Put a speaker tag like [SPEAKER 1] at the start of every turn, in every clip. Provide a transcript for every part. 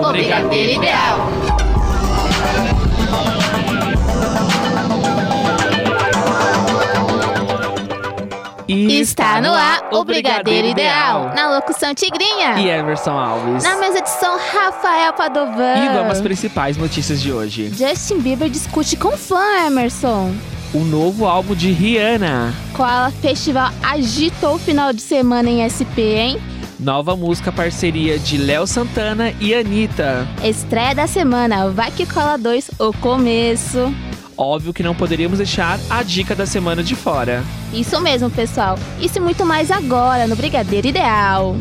[SPEAKER 1] O Brigadeiro Ideal.
[SPEAKER 2] E
[SPEAKER 1] Está no ar o Brigadeiro Ideal. Na locução Tigrinha.
[SPEAKER 2] E Emerson Alves.
[SPEAKER 1] Na mesa de som, Rafael Padovan.
[SPEAKER 2] E vamos às principais notícias de hoje.
[SPEAKER 1] Justin Bieber discute com fã, Emerson.
[SPEAKER 2] O novo álbum de Rihanna.
[SPEAKER 1] Koala Festival agitou o final de semana em SP, hein?
[SPEAKER 2] Nova música parceria de Léo Santana e Anitta.
[SPEAKER 1] Estreia da semana, Vai Que Cola 2, o começo.
[SPEAKER 2] Óbvio que não poderíamos deixar a dica da semana de fora.
[SPEAKER 1] Isso mesmo, pessoal. Isso e muito mais agora no Brigadeiro Ideal.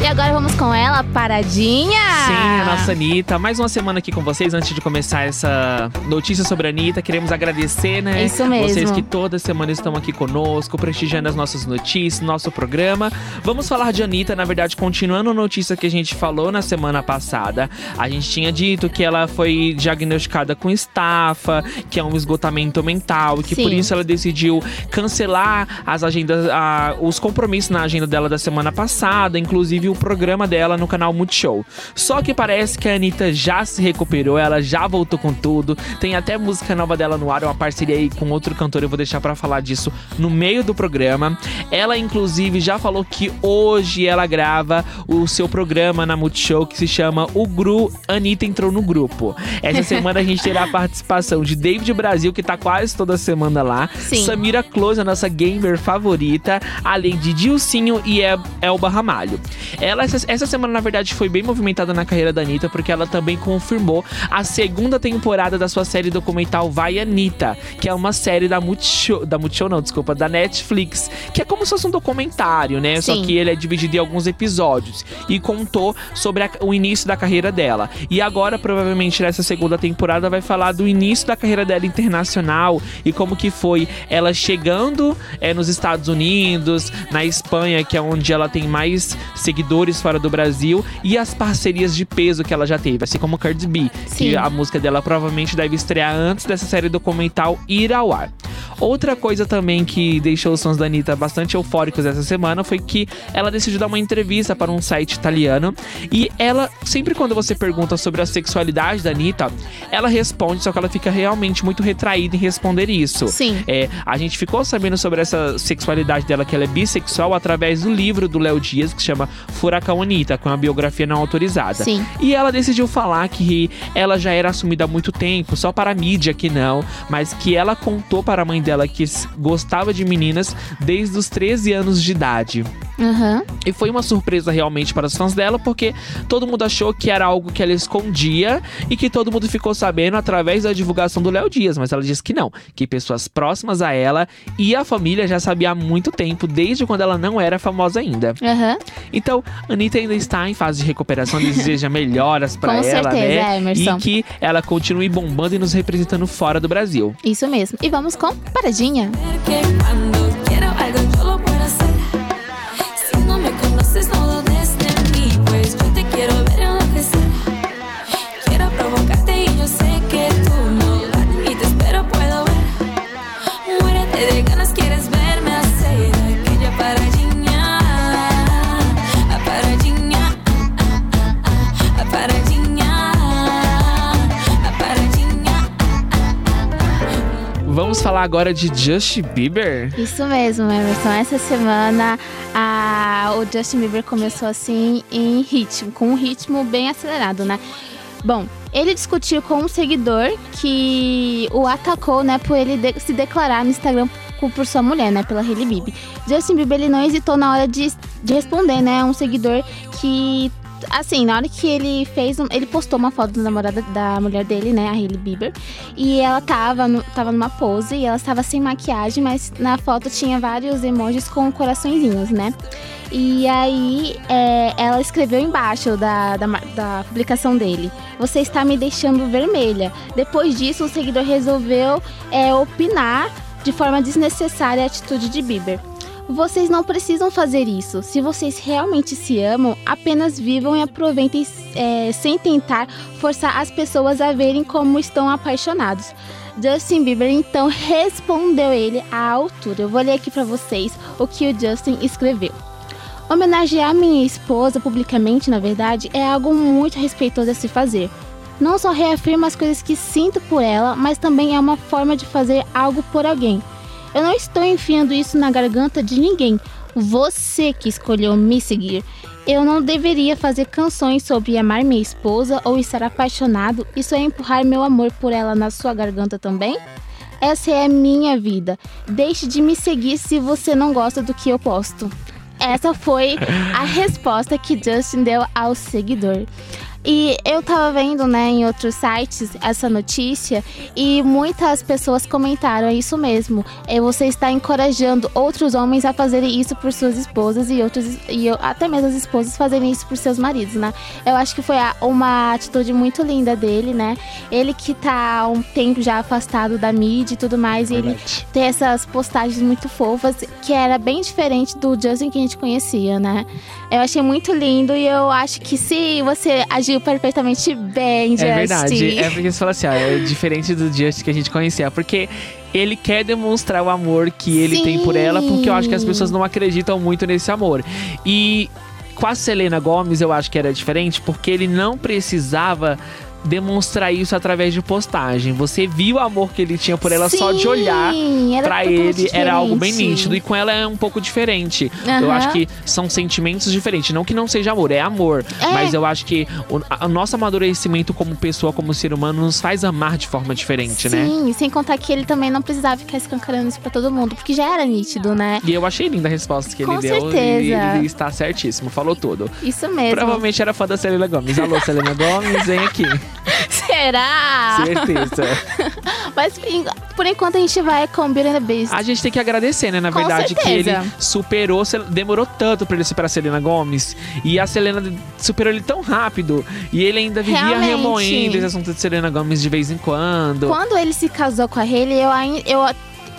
[SPEAKER 1] E agora vamos com ela, Paradinha.
[SPEAKER 2] Sim, a nossa Anitta. Mais uma semana aqui com vocês. Antes de começar essa notícia sobre a Anitta, queremos agradecer, né?
[SPEAKER 1] Isso mesmo.
[SPEAKER 2] Vocês que toda semana estão aqui conosco, prestigiando as nossas notícias, nosso programa. Vamos falar de Anitta, na verdade, continuando a notícia que a gente falou na semana passada. A gente tinha dito que ela foi diagnosticada com estafa, que é um esgotamento mental, e que
[SPEAKER 1] Sim.
[SPEAKER 2] por isso ela decidiu cancelar as agendas, a- os compromissos na agenda dela da semana passada, inclusive o programa dela no canal Multishow. Só que parece que a Anitta já se recuperou, ela já voltou com tudo. Tem até música nova dela no ar, uma parceria aí com outro cantor, eu vou deixar pra falar disso no meio do programa. Ela, inclusive, já falou que hoje ela grava o seu programa na Multishow que se chama O Gru Anitta entrou no grupo. Essa semana a gente terá a participação de David Brasil, que tá quase toda semana lá.
[SPEAKER 1] Sim.
[SPEAKER 2] Samira Close, a nossa gamer favorita, além de Dilcinho e El- Elba Ramalho. Ela, essa, essa semana, na verdade, foi bem movimentada na carreira da Anitta, porque ela também confirmou a segunda temporada da sua série documental Vai Anitta, que é uma série da Multishow, da Multishow não, desculpa, da Netflix, que é como se fosse um documentário, né? Só
[SPEAKER 1] Sim.
[SPEAKER 2] que ele é dividido em alguns episódios e contou sobre a- o início da carreira dela. E agora, provavelmente, nessa segunda temporada, vai falar do início da carreira dela internacional e como que foi ela chegando é, nos Estados Unidos, na Espanha, que é onde ela tem mais seguidores fora do Brasil, e as parcerias de peso que ela já teve, assim como Cardi B,
[SPEAKER 1] Sim.
[SPEAKER 2] que a música dela provavelmente deve estrear antes dessa série documental ir ao ar. Outra coisa também que deixou os fãs da Anitta bastante eufóricos essa semana foi que ela decidiu dar uma entrevista para um site italiano e ela, sempre quando você pergunta sobre a sexualidade da Anitta, ela responde, só que ela fica realmente muito retraída em responder isso.
[SPEAKER 1] Sim.
[SPEAKER 2] É, a gente ficou sabendo sobre essa sexualidade dela, que ela é bissexual, através do livro do Léo Dias, que chama Furacão Anitta, com a biografia não autorizada.
[SPEAKER 1] Sim.
[SPEAKER 2] E ela decidiu falar que ela já era assumida há muito tempo, só para a mídia que não, mas que ela contou para a mãe dela que gostava de meninas desde os 13 anos de idade.
[SPEAKER 1] Aham.
[SPEAKER 2] E foi uma surpresa realmente para os fãs dela, porque todo mundo achou que era algo que ela escondia e que todo mundo ficou sabendo através da divulgação do Léo Dias. Mas ela disse que não, que pessoas próximas a ela e a família já sabia há muito tempo, desde quando ela não era famosa ainda.
[SPEAKER 1] Aham.
[SPEAKER 2] Então, Anitta ainda está em fase de recuperação, deseja melhoras para ela,
[SPEAKER 1] certeza,
[SPEAKER 2] né?
[SPEAKER 1] Emerson.
[SPEAKER 2] E que ela continue bombando e nos representando fora do Brasil.
[SPEAKER 1] Isso mesmo. E vamos com Paradinha.
[SPEAKER 2] Falar agora de Justin Bieber?
[SPEAKER 1] Isso mesmo, Emerson. Essa semana a... o Justin Bieber começou assim em ritmo, com um ritmo bem acelerado, né? Bom, ele discutiu com um seguidor que o atacou, né, por ele de- se declarar no Instagram por sua mulher, né, pela Hailey Bieber. Justin Bieber ele não hesitou na hora de, de responder, né, um seguidor que assim, na hora que ele fez, um- ele postou uma foto da namorada da mulher dele, né, a Hailey Bieber, e ela tava, no- tava numa pose e ela estava sem maquiagem, mas na foto tinha vários emojis com coraçõezinhos, né? E aí é, ela escreveu embaixo da, da, da publicação dele: Você está me deixando vermelha. Depois disso, o seguidor resolveu é, opinar de forma desnecessária a atitude de Bieber. Vocês não precisam fazer isso. Se vocês realmente se amam, apenas vivam e aproveitem é, sem tentar forçar as pessoas a verem como estão apaixonados. Justin Bieber então respondeu ele à altura. Eu vou ler aqui pra vocês o que o Justin escreveu. Homenagear minha esposa publicamente, na verdade, é algo muito respeitoso a se fazer. Não só reafirma as coisas que sinto por ela, mas também é uma forma de fazer algo por alguém. Eu não estou enfiando isso na garganta de ninguém. Você que escolheu me seguir. Eu não deveria fazer canções sobre amar minha esposa ou estar apaixonado. Isso é empurrar meu amor por ela na sua garganta também? Essa é a minha vida. Deixe de me seguir se você não gosta do que eu posto. Essa foi a resposta que Justin deu ao seguidor. E eu tava vendo, né, em outros sites essa notícia e muitas pessoas comentaram é isso mesmo. É você está encorajando outros homens a fazerem isso por suas esposas e outros e até mesmo as esposas fazerem isso por seus maridos, né? Eu acho que foi uma atitude muito linda dele, né? Ele que tá há um tempo já afastado da mídia e tudo mais, e ele ter essas postagens muito fofas, que era bem diferente do Justin que a gente conhecia, né? Eu achei muito lindo e eu acho que se você agiu perfeitamente bem, Justin.
[SPEAKER 2] É verdade. É porque você fala assim, ó, é diferente do Just que a gente conhecia. Porque ele quer demonstrar o amor que ele tem por ela, porque eu acho que as
[SPEAKER 1] Sim.
[SPEAKER 2] pessoas não acreditam muito nesse amor. E com a Selena Gomes, eu acho que era diferente, porque ele não precisava demonstrar isso através de postagem. Você viu o amor que ele tinha por ela só de olhar
[SPEAKER 1] Sim, totalmente
[SPEAKER 2] ele era algo bem nítido e com ela é um pouco diferente. Eu
[SPEAKER 1] Aham.
[SPEAKER 2] acho que são sentimentos diferentes, não que não seja amor, é amor,
[SPEAKER 1] É.
[SPEAKER 2] mas eu acho que o, a- o nosso amadurecimento como pessoa, como ser humano nos faz amar de forma diferente, né?
[SPEAKER 1] Sim, sem contar que ele também não precisava ficar escancarando isso pra todo mundo, porque já era nítido, né?
[SPEAKER 2] E eu achei linda a resposta que ele
[SPEAKER 1] Com
[SPEAKER 2] deu
[SPEAKER 1] certeza.
[SPEAKER 2] e ele está certíssimo, falou tudo.
[SPEAKER 1] Isso mesmo.
[SPEAKER 2] Provavelmente era fã da Selena Gomes. Alô, Selena Gomes, vem aqui.
[SPEAKER 1] Será?
[SPEAKER 2] Certeza.
[SPEAKER 1] Mas por enquanto a gente vai com Beauty and the Beast.
[SPEAKER 2] A gente tem que agradecer, né? Na
[SPEAKER 1] Com
[SPEAKER 2] verdade, que ele
[SPEAKER 1] certeza.
[SPEAKER 2] superou, se- demorou tanto pra ele superar a Selena Gomes. E a Selena superou ele tão rápido. E ele ainda vivia
[SPEAKER 1] Realmente.
[SPEAKER 2] remoendo esse assunto de Selena Gomes de vez em quando.
[SPEAKER 1] Quando ele se casou com a Hailey, eu ainda. Eu,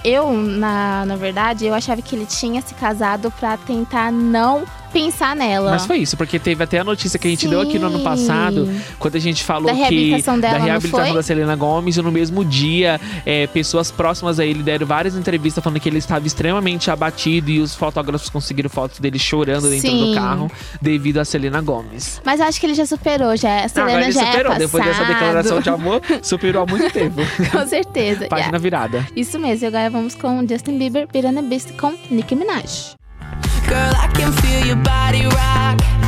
[SPEAKER 1] eu na, na verdade, eu achava que ele tinha se casado pra tentar não pensar nela.
[SPEAKER 2] Mas foi isso, porque teve até a notícia que a gente deu aqui no ano
[SPEAKER 1] Sim.
[SPEAKER 2] passado, quando a gente falou
[SPEAKER 1] Da
[SPEAKER 2] que
[SPEAKER 1] reabilitação dela,
[SPEAKER 2] da reabilitação da Selena Gomes, e no mesmo dia, é, pessoas próximas a ele deram várias entrevistas falando que ele estava extremamente abatido e os fotógrafos conseguiram fotos dele chorando dentro do
[SPEAKER 1] Sim.
[SPEAKER 2] carro devido a Selena Gomes.
[SPEAKER 1] Mas eu acho que ele já superou, já. A Selena
[SPEAKER 2] Agora ele
[SPEAKER 1] já
[SPEAKER 2] superou,
[SPEAKER 1] é
[SPEAKER 2] depois dessa declaração de amor, superou há muito tempo.
[SPEAKER 1] Com certeza.
[SPEAKER 2] Página
[SPEAKER 1] Yeah.
[SPEAKER 2] virada.
[SPEAKER 1] Isso mesmo, e agora vamos com Justin Bieber, the Beast com Nicki Minaj.
[SPEAKER 3] Girl, I can feel your body rock.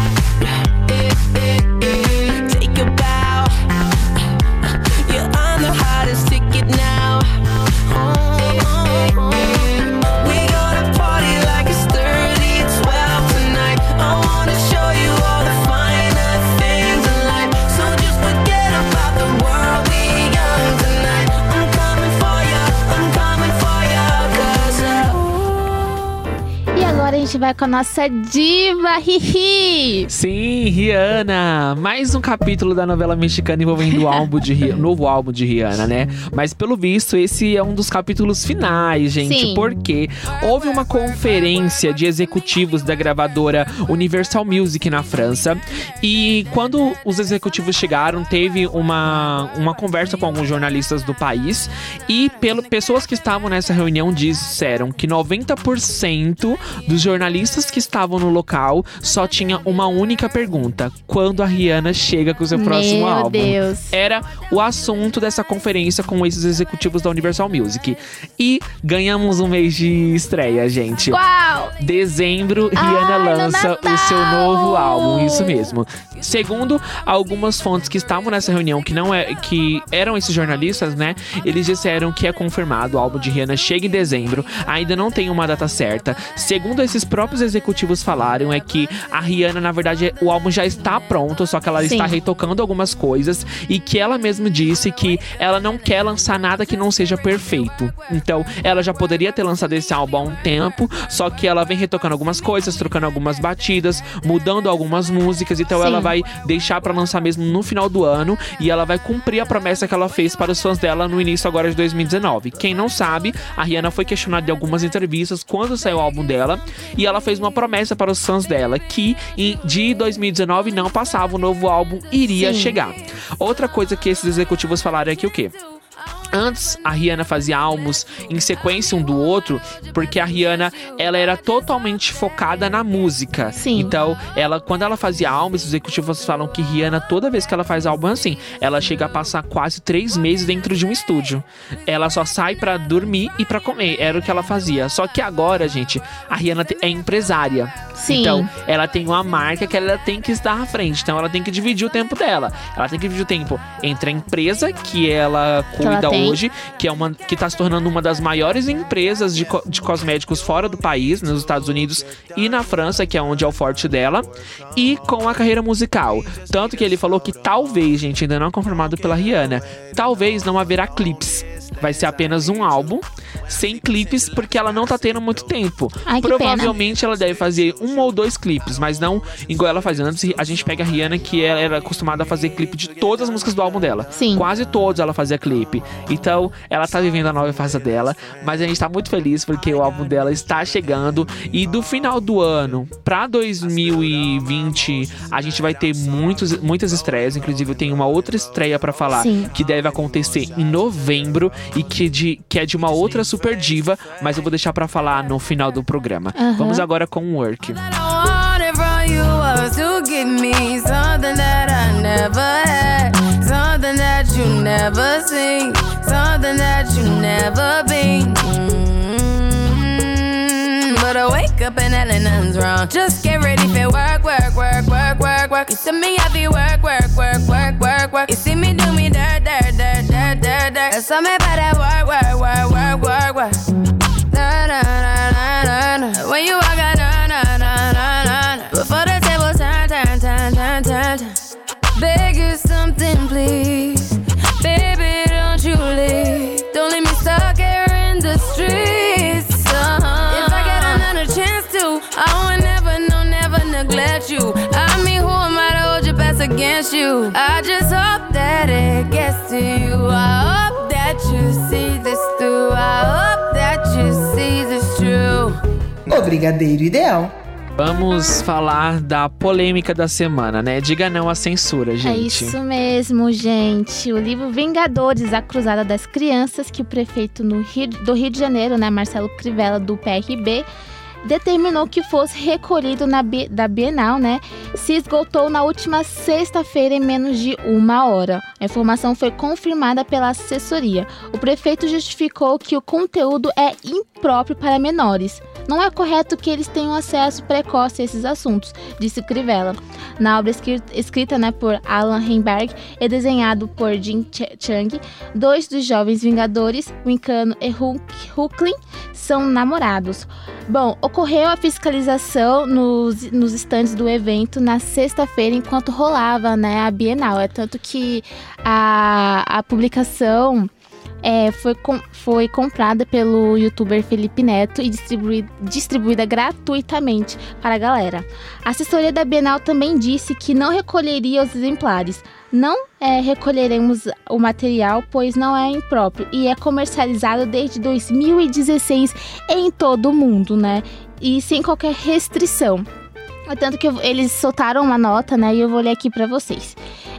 [SPEAKER 1] Gente vai com a nossa diva, Hihi.
[SPEAKER 2] Sim, Rihanna! Mais um capítulo da novela mexicana envolvendo o álbum de Ri- novo álbum de Rihanna, né? Mas pelo visto, esse é um dos capítulos finais, gente.
[SPEAKER 1] Sim.
[SPEAKER 2] Porque houve uma conferência de executivos da gravadora Universal Music na França. E quando os executivos chegaram, teve uma, uma conversa com alguns jornalistas do país. E pelo, pessoas que estavam nessa reunião disseram que 90% dos jornalistas que estavam no local só tinha uma única pergunta: quando a Rihanna chega com o seu próximo
[SPEAKER 1] Meu
[SPEAKER 2] álbum?
[SPEAKER 1] Deus.
[SPEAKER 2] Era o assunto dessa conferência com esses executivos da Universal Music. E ganhamos um mês de estreia, gente.
[SPEAKER 1] Qual?
[SPEAKER 2] Dezembro, Rihanna
[SPEAKER 1] Ai,
[SPEAKER 2] lança o seu novo álbum, isso mesmo. Segundo algumas fontes que estavam nessa reunião, que não é, que eram esses jornalistas, né? Eles disseram que é confirmado, o álbum de Rihanna chega em dezembro, ainda não tem uma data certa. Segundo esses próprios executivos falaram, é que a Rihanna, na verdade, o álbum já está pronto, só que ela
[SPEAKER 1] Sim.
[SPEAKER 2] está retocando algumas coisas e que ela mesma disse que ela não quer lançar nada que não seja perfeito. Então, ela já poderia ter lançado esse álbum há um tempo, só que ela vem retocando algumas coisas, trocando algumas batidas, mudando algumas músicas, então
[SPEAKER 1] Sim.
[SPEAKER 2] ela vai deixar pra lançar mesmo no final do ano e ela vai cumprir a promessa que ela fez para os fãs dela no início agora de 2019. Quem não sabe, a Rihanna foi questionada em algumas entrevistas quando saiu o álbum dela e ela fez uma promessa para os fãs dela que em, de 2019 não passava, o novo álbum iria
[SPEAKER 1] Sim.
[SPEAKER 2] chegar. Outra coisa que esses executivos falaram é que o quê? Antes a Rihanna fazia álbuns em sequência um do outro, porque a Rihanna ela era totalmente focada na música.
[SPEAKER 1] Sim.
[SPEAKER 2] Então, ela quando ela fazia álbuns, os executivos falam que Rihanna toda vez que ela faz álbum assim, ela chega a passar quase três meses dentro de um estúdio. Ela só sai pra dormir e pra comer. Era o que ela fazia. Só que agora, gente, a Rihanna é empresária.
[SPEAKER 1] Sim.
[SPEAKER 2] Então, ela tem uma marca que ela tem que estar à frente. Então, ela tem que dividir o tempo dela. Ela tem que dividir o tempo entre a empresa que ela
[SPEAKER 1] Que ela
[SPEAKER 2] cuida. Hoje, que é uma que tá se tornando uma das maiores empresas de, co- de cosméticos fora do país, nos Estados Unidos e na França, que é onde é o forte dela, e com a carreira musical. Tanto que ele falou que talvez, gente, ainda não é confirmado pela Rihanna, talvez não haverá clipes. Vai ser apenas um álbum sem clipes, porque ela não tá tendo muito tempo.
[SPEAKER 1] Ai,
[SPEAKER 2] Provavelmente ela deve fazer um ou dois clipes, mas não igual ela fazia antes. A gente pega a Rihanna, que ela era acostumada a fazer clipe de todas as músicas do álbum dela.
[SPEAKER 1] Sim.
[SPEAKER 2] Quase todos ela fazia clipe. Então, ela tá vivendo a nova fase dela, mas a gente tá muito feliz porque o álbum dela está chegando. E do final do ano pra 2020, a gente vai ter muitos, muitas estreias. Inclusive, eu tenho uma outra estreia pra falar
[SPEAKER 1] Sim.
[SPEAKER 2] que deve acontecer em novembro e que, de, que é de uma outra super diva, mas eu vou deixar pra falar no final do programa. Vamos agora com o Work.
[SPEAKER 3] Something that you never seen, something that you've never been. Mm, But I wake up and hell nothing's wrong. Just get ready for work, work, work, work, work, work. You see me happy work, work, work, work, work, work. You see me do me dirt, dirt, dirt, dirt, dirt, dirt. There's something about that work, work, work, work, work, work. Na, na, na, na, na, na. When you walk out, against you? I just hope that it gets to you. I hope that you see this through. I hope that you see this true.
[SPEAKER 4] O Brigadeiro Ideal.
[SPEAKER 2] Vamos falar da polêmica da semana, né? Diga não à censura, gente.
[SPEAKER 1] É isso mesmo, gente. O livro Vingadores, a Cruzada das Crianças, que o prefeito no Rio- do Rio de Janeiro, né, Marcelo Crivella, do PRB, determinou que fosse recolhido na da Bienal, né? Se esgotou na última sexta-feira em menos de uma hora. A informação foi confirmada pela assessoria. O prefeito justificou que o conteúdo é impróprio para menores. Não é correto que eles tenham acesso precoce a esses assuntos, disse Crivella. Na obra escri- escrita né, por Alan Heinberg e desenhado por Jim Ch- Chang, dois dos jovens Vingadores, Wincano e Hulk- Hulkling, são namorados. Bom, ocorreu a fiscalização nos, nos estandes do evento na sexta-feira, enquanto rolava né, a Bienal. É tanto que a, a publicação é, foi, com- foi comprada pelo youtuber Felipe Neto e distribui- distribuída gratuitamente para a galera. A assessoria da Bienal também disse que não recolheria os exemplares. Não é, recolheremos o material, pois não é impróprio e é comercializado desde 2016 em todo o mundo, né? E sem qualquer restrição. Tanto que eles soltaram uma nota, né? E eu vou ler aqui para vocês.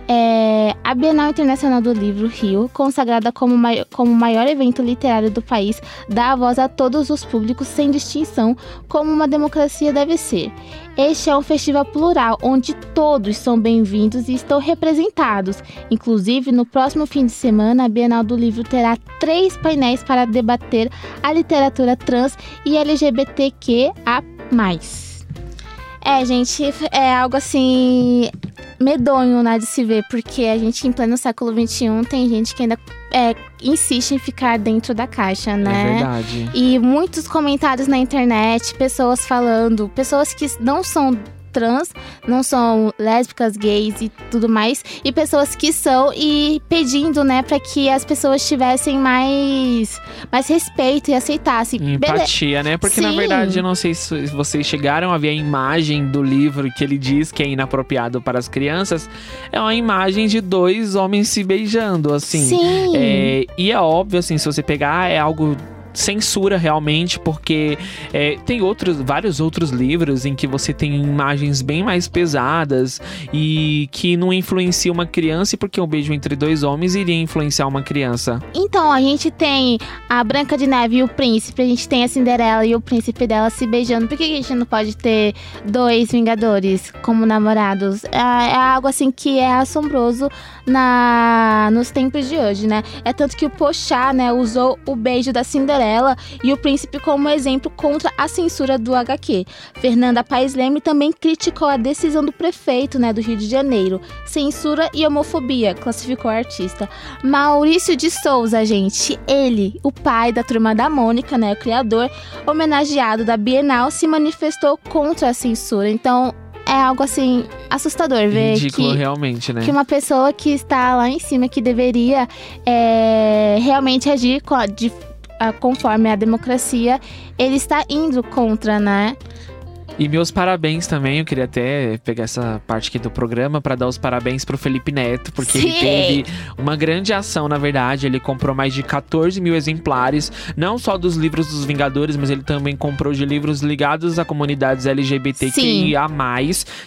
[SPEAKER 1] É, a Bienal Internacional do Livro Rio, consagrada como, mai- como maior evento literário do país, dá a voz a todos os públicos sem distinção, como uma democracia deve ser. Este é um festival plural, onde todos são bem-vindos e estão representados. Inclusive, no próximo fim de semana, a Bienal do Livro terá três painéis para debater a literatura trans e LGBTQA+. É, gente, é algo assim medonho, né, de se ver, porque a gente em pleno século XXI tem gente que ainda é, insiste em ficar dentro da caixa,
[SPEAKER 2] É
[SPEAKER 1] né?
[SPEAKER 2] verdade.
[SPEAKER 1] E muitos comentários na internet, pessoas falando, pessoas que não são trans, não são lésbicas, gays e tudo mais, e pessoas que são e pedindo, né, para que as pessoas tivessem mais mais respeito e aceitassem. Bele-
[SPEAKER 2] Empatia, né? Porque na
[SPEAKER 1] Sim.
[SPEAKER 2] verdade, eu não sei se vocês chegaram a ver a imagem do livro que ele diz que é inapropriado para as crianças. É uma imagem de dois homens se beijando, assim.
[SPEAKER 1] Sim.
[SPEAKER 2] É, e é óbvio, assim, se você pegar, é algo censura realmente, porque é, tem outros, vários outros livros em que você tem imagens bem mais pesadas e que não influencia uma criança, porque um beijo entre dois homens iria influenciar uma criança.
[SPEAKER 1] Então, a gente tem a Branca de Neve e o Príncipe, a gente tem a Cinderela e o príncipe dela se beijando. Por que a gente não pode ter dois Vingadores como namorados? É, é algo assim que é assombroso na nos tempos de hoje, né? É tanto que o Pochá, né, usou o beijo da Cinderela e o príncipe como exemplo contra a censura do HQ. Fernanda Paes Leme também criticou a decisão do prefeito, né, do Rio de Janeiro. Censura e homofobia, classificou o artista. Maurício de Souza, gente, ele, o pai da turma da Mônica, né, o criador, homenageado da Bienal, se manifestou contra a censura. Então, é algo assim assustador ver
[SPEAKER 2] Ridículo,
[SPEAKER 1] que
[SPEAKER 2] realmente, né?
[SPEAKER 1] que uma pessoa que está lá em cima, que deveria é, realmente agir co- de- ah, conforme a democracia, ele está indo contra, né?
[SPEAKER 2] E meus parabéns também, eu queria até pegar essa parte aqui do programa para dar os parabéns pro Felipe Neto, porque ele
[SPEAKER 1] Sim.
[SPEAKER 2] teve uma grande ação, na verdade. Ele comprou mais de 14 mil exemplares, não só dos livros dos Vingadores, mas ele também comprou de livros ligados a comunidades LGBTQIA+,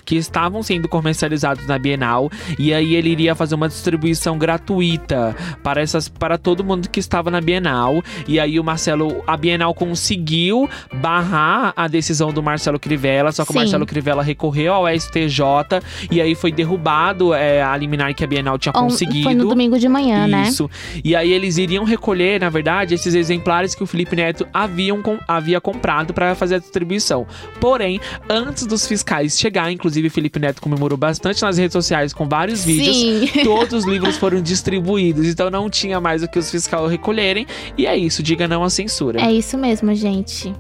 [SPEAKER 2] que estavam sendo comercializados na Bienal. E aí ele iria fazer uma distribuição gratuita para, essas, para todo mundo que estava na Bienal. E aí o Marcelo, a Bienal conseguiu barrar a decisão do Marcelo Crivella, só que
[SPEAKER 1] Sim.
[SPEAKER 2] o Marcelo Crivella recorreu ao STJ e aí foi derrubado é, a liminar que a Bienal tinha
[SPEAKER 1] On-
[SPEAKER 2] conseguido.
[SPEAKER 1] Foi no domingo de manhã, né?
[SPEAKER 2] Isso. E aí eles iriam recolher, na verdade, esses exemplares que o Felipe Neto haviam com- havia comprado para fazer a distribuição. Porém, antes dos fiscais chegar, inclusive o Felipe Neto comemorou bastante nas redes sociais com vários vídeos.
[SPEAKER 1] Sim.
[SPEAKER 2] Todos os livros foram distribuídos, então não tinha mais o que os fiscais recolherem. E é isso, diga não à censura.
[SPEAKER 1] É isso mesmo, gente.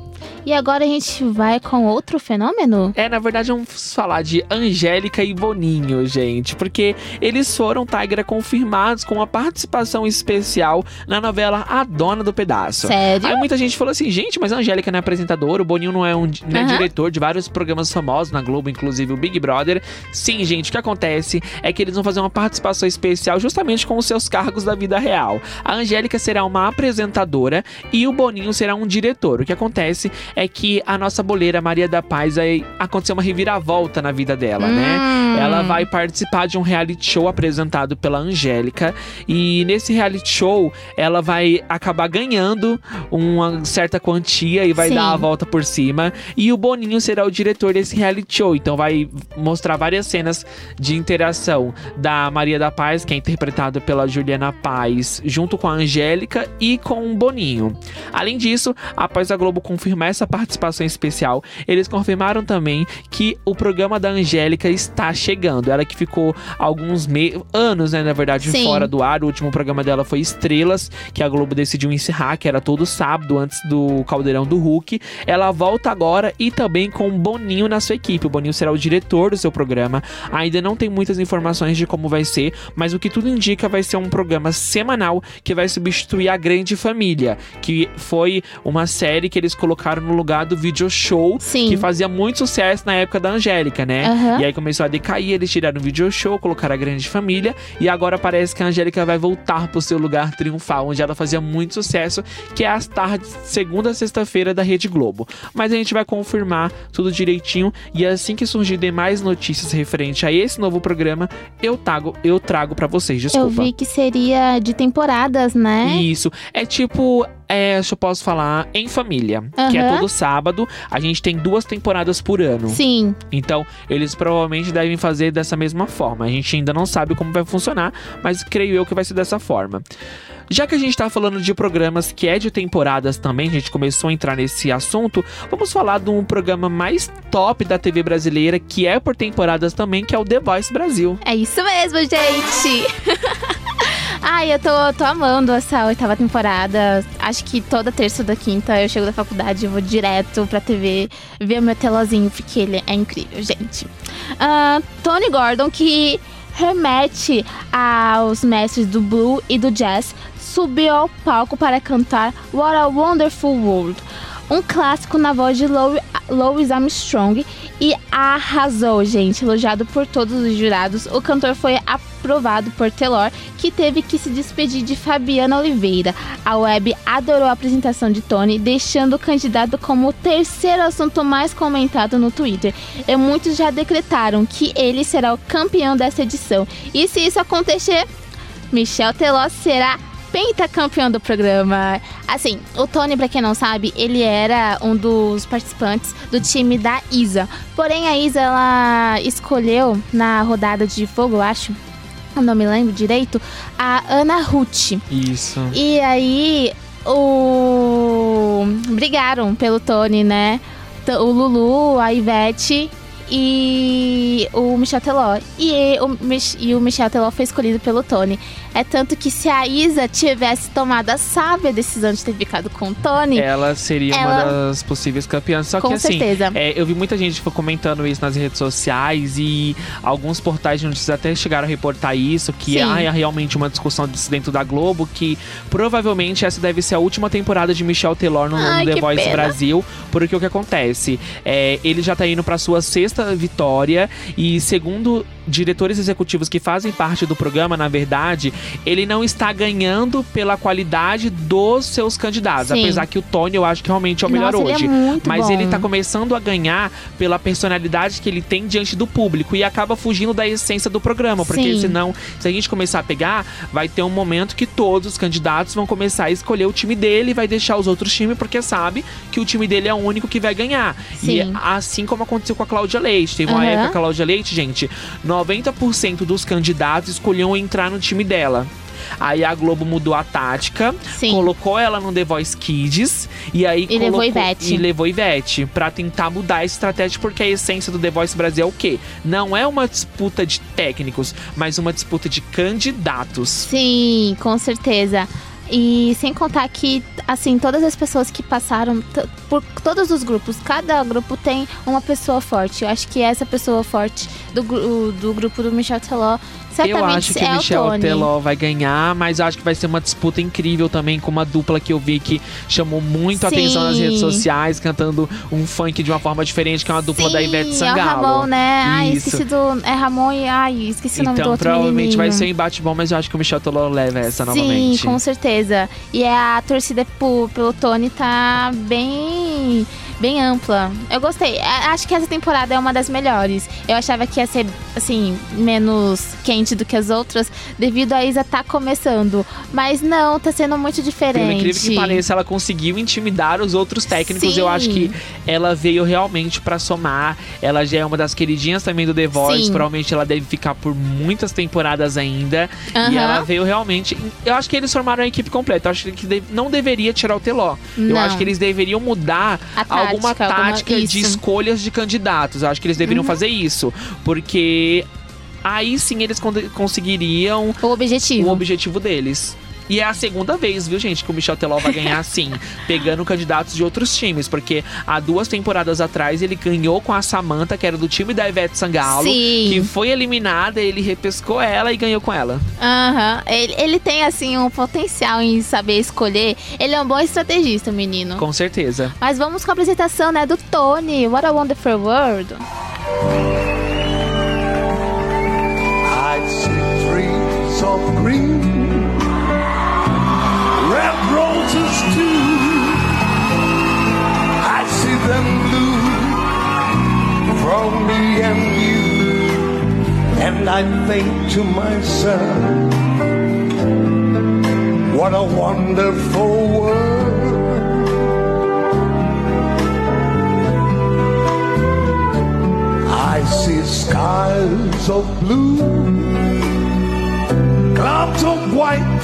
[SPEAKER 1] E agora a gente vai com outro fenômeno?
[SPEAKER 2] É, na verdade, vamos falar de Angélica e Boninho, gente. Porque eles foram, Tigra, confirmados com uma participação especial na novela A Dona do Pedaço.
[SPEAKER 1] Sério?
[SPEAKER 2] Aí muita gente falou assim, gente, mas a Angélica não é apresentadora, o Boninho não é um não é
[SPEAKER 1] Aham.
[SPEAKER 2] diretor de vários programas famosos na Globo, inclusive o Big Brother. Sim, gente, o que acontece é que eles vão fazer uma participação especial justamente com os seus cargos da vida real. A Angélica será uma apresentadora e o Boninho será um diretor. O que acontece é que a nossa boleira Maria da Paz vai acontecer uma reviravolta na vida dela, né?
[SPEAKER 1] Hum.
[SPEAKER 2] Ela vai participar de um reality show apresentado pela Angélica. E nesse reality show, ela vai acabar ganhando uma certa quantia e vai
[SPEAKER 1] Sim.
[SPEAKER 2] dar a volta por cima. E o Boninho será o diretor desse reality show. Então vai mostrar várias cenas de interação da Maria da Paz, que é interpretada pela Juliana Paz, junto com a Angélica e com o Boninho. Além disso, após a Globo confirmar essa participação especial, eles confirmaram também que o programa da Angélica está chegando. Ela que ficou alguns me anos, né, na verdade,
[SPEAKER 1] Sim.
[SPEAKER 2] fora do ar. O último programa dela foi Estrelas, que a Globo decidiu encerrar, que era todo sábado antes do Caldeirão do Hulk. Ela volta agora e também com o Boninho na sua equipe. O Boninho será o diretor do seu programa. Ainda não tem muitas informações de como vai ser, mas o que tudo indica vai ser um programa semanal que vai substituir a Grande Família, que foi uma série que eles colocaram no lugar do video show
[SPEAKER 1] Sim.
[SPEAKER 2] que fazia muito sucesso na época da Angélica, né?
[SPEAKER 1] Aham.
[SPEAKER 2] E aí começou a decair, eles tiraram o video show, colocaram a grande família, e agora parece que a Angélica vai voltar pro seu lugar triunfal, onde ela fazia muito sucesso, que é as tardes, segunda a sexta-feira da Rede Globo. Mas a gente vai confirmar tudo direitinho, e assim que surgir demais notícias referente a esse novo programa, eu trago, eu trago para vocês,
[SPEAKER 1] Eu
[SPEAKER 2] desculpa.
[SPEAKER 1] vi que seria de temporadas, né?
[SPEAKER 2] Isso. É tipo. É, se eu posso falar, em família. Que é todo sábado. A gente tem duas temporadas por ano.
[SPEAKER 1] Sim.
[SPEAKER 2] Então, eles provavelmente devem fazer dessa mesma forma. A gente ainda não sabe como vai funcionar, mas creio eu que vai ser dessa forma. Já que a gente tá falando de programas que é de temporadas também, a gente começou a entrar nesse assunto, vamos falar de um programa mais top da TV brasileira, que é por temporadas também, que é o The Voice Brasil.
[SPEAKER 1] É isso mesmo, gente! Ai, eu tô, tô amando essa oitava temporada. Acho que toda terça da quinta eu chego da faculdade e vou direto pra TV ver o meu telozinho, porque ele é incrível, gente. Ah, Tony Gordon, que remete aos mestres do Blue e do Jazz, subiu ao palco para cantar What a Wonderful World. Um clássico na voz de Louis, Louis Armstrong e arrasou, gente. Elogiado por todos os jurados, o cantor foi aprovado por Taylor, que teve que se despedir de Fabiana Oliveira. A web adorou a apresentação de Tony, deixando o candidato como o terceiro assunto mais comentado no Twitter. E muitos já decretaram que ele será o campeão dessa edição. E se isso acontecer, Michel Teló será pentacampeão do programa. Assim, o Tony, pra quem não sabe, ele era um dos participantes do time da Isa. Porém, a Isa, ela escolheu na rodada de fogo, eu acho, eu não me lembro direito, a Ana Ruth.
[SPEAKER 2] Isso.
[SPEAKER 1] E aí, o... brigaram pelo Tony, né? O Lulu, a Ivete e o Michel Teló. E o, Mich- e o Michel Teló foi escolhido pelo Tony. É tanto que se a Isa tivesse tomado a sábia decisão de ter ficado com o Tony,
[SPEAKER 2] Ela seria
[SPEAKER 1] Ela-
[SPEAKER 2] uma das possíveis campeãs. Só
[SPEAKER 1] Com
[SPEAKER 2] que assim,
[SPEAKER 1] certeza.
[SPEAKER 2] é, eu vi muita gente tipo, comentando isso nas redes sociais e alguns portais de notícias até chegaram a reportar isso, que
[SPEAKER 1] Sim.
[SPEAKER 2] há realmente uma discussão disso dentro da Globo, que provavelmente essa deve ser a última temporada de Michel Teló no, no
[SPEAKER 1] Ai,
[SPEAKER 2] The
[SPEAKER 1] que
[SPEAKER 2] Voice
[SPEAKER 1] pena.
[SPEAKER 2] Brasil, porque o que acontece? É, ele já tá indo pra sua sexta vitória e segundo diretores executivos que fazem parte do programa, na verdade, ele não está ganhando pela qualidade dos seus candidatos.
[SPEAKER 1] Sim.
[SPEAKER 2] Apesar que o Tony eu acho que realmente é o melhor
[SPEAKER 1] Nossa, ele é
[SPEAKER 2] hoje. mas
[SPEAKER 1] bom.
[SPEAKER 2] ele tá começando a ganhar pela personalidade que ele tem diante do público e acaba fugindo da essência do programa. Porque
[SPEAKER 1] Sim.
[SPEAKER 2] senão, se a gente começar a pegar, vai ter um momento que todos os candidatos vão começar a escolher o time dele e vai deixar os outros times porque sabe que o time dele é o único que vai ganhar. E
[SPEAKER 1] Sim.
[SPEAKER 2] assim como aconteceu com a Cláudia Leite. Teve uma
[SPEAKER 1] Aham.
[SPEAKER 2] época que a Cláudia Leite, gente, 90% dos candidatos escolhiam entrar no time dela. Aí a Globo mudou a tática,
[SPEAKER 1] Sim.
[SPEAKER 2] colocou ela no The Voice Kids e aí
[SPEAKER 1] E levou
[SPEAKER 2] colocou-
[SPEAKER 1] Ivete.
[SPEAKER 2] E levou Ivete pra tentar mudar a estratégia, porque a essência do The Voice Brasil é o quê? Não é uma disputa de técnicos, mas uma disputa de candidatos.
[SPEAKER 1] Sim, com certeza. E sem contar que, assim, todas as pessoas que passaram por todos os grupos, cada grupo tem uma pessoa forte. Eu acho que essa pessoa forte do, do grupo do Michel Teló certamente
[SPEAKER 2] eu acho que
[SPEAKER 1] é
[SPEAKER 2] o Michel. Teló vai ganhar, mas eu acho que vai ser uma disputa incrível também com uma dupla que eu vi que chamou muito a
[SPEAKER 1] Sim.
[SPEAKER 2] atenção nas redes sociais, cantando um funk de uma forma diferente, que é uma dupla da Ivete
[SPEAKER 1] Sim, é o
[SPEAKER 2] Sangalo.
[SPEAKER 1] Ramon, né? Ai,
[SPEAKER 2] Isso.
[SPEAKER 1] esqueci do... É Ramon e... Ai, esqueci o nome do
[SPEAKER 2] Então,
[SPEAKER 1] outro
[SPEAKER 2] provavelmente vai ser um embate bom, mas eu acho que o Michel Teló leva essa
[SPEAKER 1] Sim,
[SPEAKER 2] novamente.
[SPEAKER 1] com certeza. E a torcida po- pelo Tony tá bem bem ampla. Eu gostei. Acho que essa temporada é uma das melhores. Eu achava que ia ser, assim, menos quente do que as outras, devido a Isa tá começando. Mas não, tá sendo muito diferente.
[SPEAKER 2] incrível que pareça, ela conseguiu intimidar os outros técnicos.
[SPEAKER 1] Sim.
[SPEAKER 2] Eu acho que ela veio realmente pra somar. Ela já é uma das queridinhas também do The Voice.
[SPEAKER 1] Sim.
[SPEAKER 2] Provavelmente ela deve ficar por muitas temporadas ainda. E
[SPEAKER 1] Aham.
[SPEAKER 2] ela veio realmente. Eu acho que eles formaram a equipe completa. Eu acho que não deveria tirar o Teló. Eu
[SPEAKER 1] Não.
[SPEAKER 2] acho que eles deveriam mudar
[SPEAKER 1] A tática,
[SPEAKER 2] alguma
[SPEAKER 1] alguma-
[SPEAKER 2] tática de
[SPEAKER 1] isso. Uhum.
[SPEAKER 2] escolhas de candidatos. Eu acho que eles deveriam fazer isso. Porque aí sim eles con- conseguiriam
[SPEAKER 1] O objetivo.
[SPEAKER 2] o objetivo deles. E é a segunda vez, viu, gente, que o Michel Teló vai ganhar assim, pegando candidatos de outros times, porque há duas temporadas atrás ele ganhou com a Samantha, que era do time da Ivete Sangalo,
[SPEAKER 1] Sim.
[SPEAKER 2] que foi eliminada, ele repescou ela e ganhou com ela.
[SPEAKER 1] Aham. Ele, ele tem, assim, um potencial em saber escolher. Ele é um bom estrategista, menino.
[SPEAKER 2] Com certeza.
[SPEAKER 1] Mas vamos com a apresentação, né, do Tony. What a Wonderful World.
[SPEAKER 5] I see trees of green, too. I see them blue from me and you, and I think to myself, what a wonderful world. I see skies of blue, clouds of white,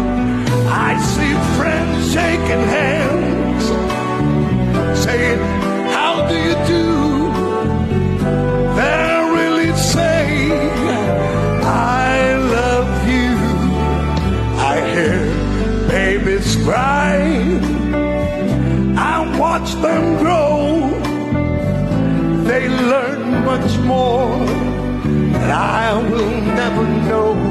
[SPEAKER 5] I see friends shaking hands, saying, How do you do? They're really saying, I love you. I hear babies crying. I watch them grow. They learn much more that I will never know.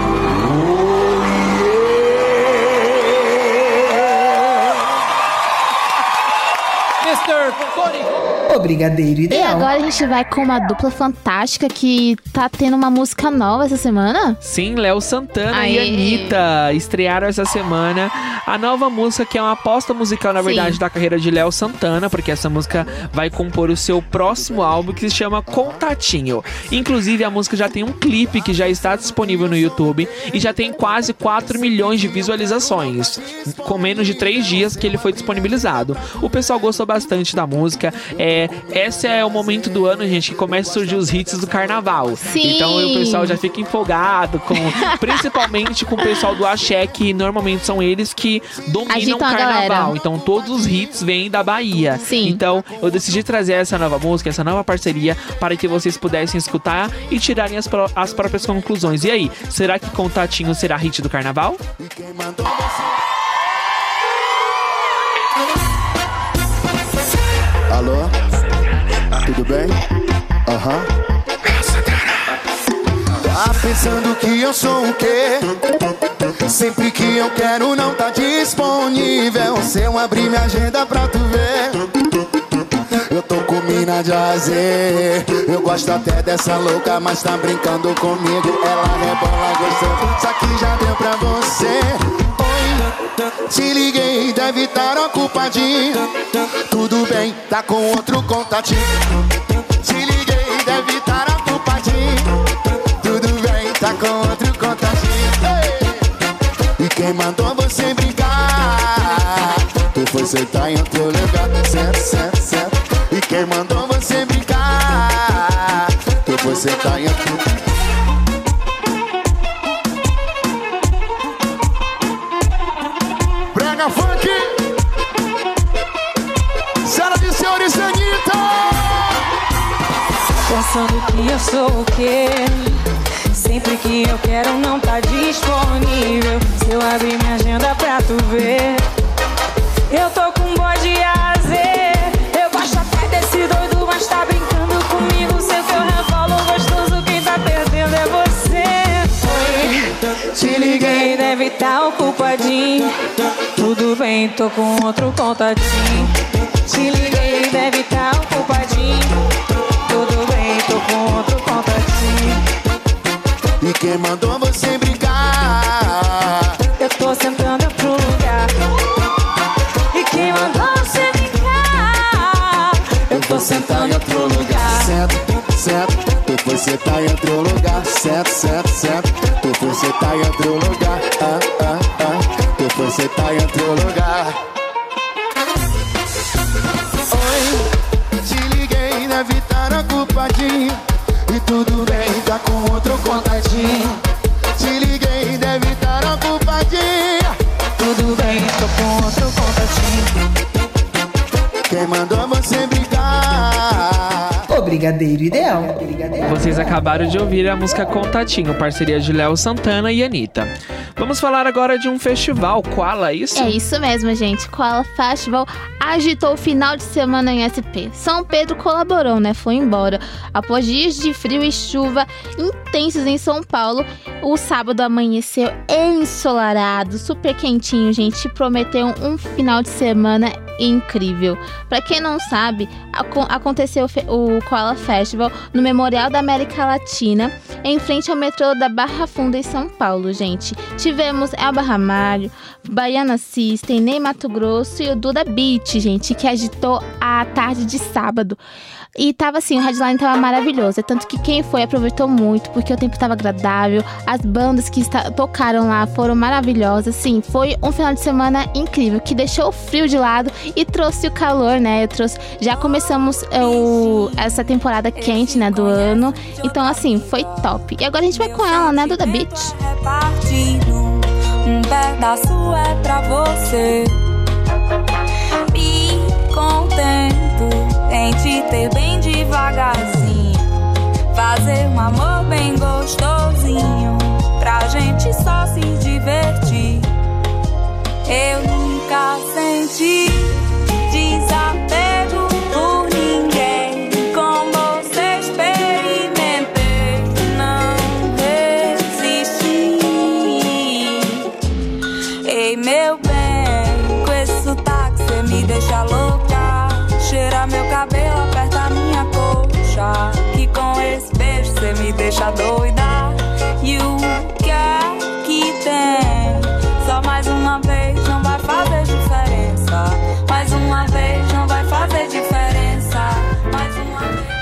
[SPEAKER 4] O Brigadeiro
[SPEAKER 1] E
[SPEAKER 4] Ideal.
[SPEAKER 1] agora a gente vai com uma dupla fantástica que tá tendo uma música nova essa semana.
[SPEAKER 2] Sim, Léo Santana e
[SPEAKER 1] Aê.
[SPEAKER 2] Anitta estrearam essa semana a nova música que é uma aposta musical, na
[SPEAKER 1] Sim.
[SPEAKER 2] verdade, da carreira de Léo Santana, porque essa música vai compor o seu próximo álbum que se chama Contatinho. Inclusive, a música já tem um clipe que já está disponível no YouTube e já tem quase 4 milhões de visualizações, com menos de 3 dias que ele foi disponibilizado. O pessoal gostou bastante da música. É, esse é o momento do ano, gente, que começa a surgir os hits do carnaval.
[SPEAKER 1] Sim.
[SPEAKER 2] Então o pessoal já fica empolgado com principalmente com o pessoal do axé que normalmente são eles que dominam
[SPEAKER 1] Agitam
[SPEAKER 2] o carnaval. Então todos os hits vêm da Bahia.
[SPEAKER 1] Sim.
[SPEAKER 2] Então eu decidi trazer essa nova música, essa nova parceria para que vocês pudessem escutar e tirarem as, pró- as próprias conclusões. E aí, será que Contatinho será hit do carnaval?
[SPEAKER 6] Alô? Tudo bem? Aham. Tá pensando que eu sou o quê? Sempre que eu quero não tá disponível. Se eu abrir minha agenda pra tu ver. Eu tô com mina de azer. Eu gosto até dessa louca, mas tá brincando comigo. Ela rebola gostoso, isso aqui já deu pra você. Te liguei, deve estar ocupadinho. Tudo bem, tá com outro contatinho. Te liguei, deve estar ocupadinho. Tudo bem, tá com outro contatinho. E quem mandou você brincar? Tu foi sentar em outro lugar, certo, certo, certo. E quem mandou você brincar? Tu foi sentar em outro Brega
[SPEAKER 3] Pensando que eu sou o quê? Sempre que eu quero não tá disponível. Se eu abrir minha agenda pra tu ver, eu tô com bode azer. Eu gosto até desse doido, mas tá brincando comigo. Sei que eu revolo gostoso, quem tá perdendo é você. Oi, te liguei, deve tá ocupadinho. Tudo bem, tô com outro contatinho. Te liguei, deve tá ocupadinho. Tudo bem, com outro contatinho.
[SPEAKER 6] E quem mandou você brincar?
[SPEAKER 3] Eu tô sentando pro lugar. E quem mandou você brincar? Eu tô sentando em outro lugar.
[SPEAKER 6] Certo, certo. Tu foi sentar em outro lugar. Certo, certo, certo. Tu foi sentar em outro lugar. Ah, ah, ah. Tu foi sentar em outro lugar.
[SPEAKER 4] Brigadeiro Ideal.
[SPEAKER 2] Vocês acabaram de ouvir a música Contatinho, parceria de Léo Santana e Anitta. Vamos falar agora de um festival, qual é isso?
[SPEAKER 1] É isso mesmo, gente. Koala Festival agitou o final de semana em SP. São Pedro colaborou, né? Foi embora. Após dias de frio e chuva intensos em São Paulo, o sábado amanheceu ensolarado, super quentinho, gente. Prometeu um final de semana incrível. Pra quem não sabe, aco- aconteceu o Koala Festival no Memorial da América Latina, em frente ao metrô da Barra Funda em São Paulo, gente. Tivemos Elba Ramalho, Baiana System, Ney Mato Grosso e o Duda Beat, gente, que agitou a tarde de sábado. E tava assim, o headline tava maravilhoso. É tanto que quem foi aproveitou muito, porque o tempo tava agradável. As bandas que tocaram lá foram maravilhosas. Sim, foi um final de semana incrível, que deixou o frio de lado e trouxe o calor, né? Eu trouxe, já começamos é, essa temporada quente, né, do ano. Então, assim, foi top. E agora a gente vai com ela, né, Duda.
[SPEAKER 3] Repartido, um pedaço é pra você. Tente ter bem devagarzinho. Fazer um amor bem gostosinho. Pra gente só se divertir.
[SPEAKER 7] Eu nunca senti desapego.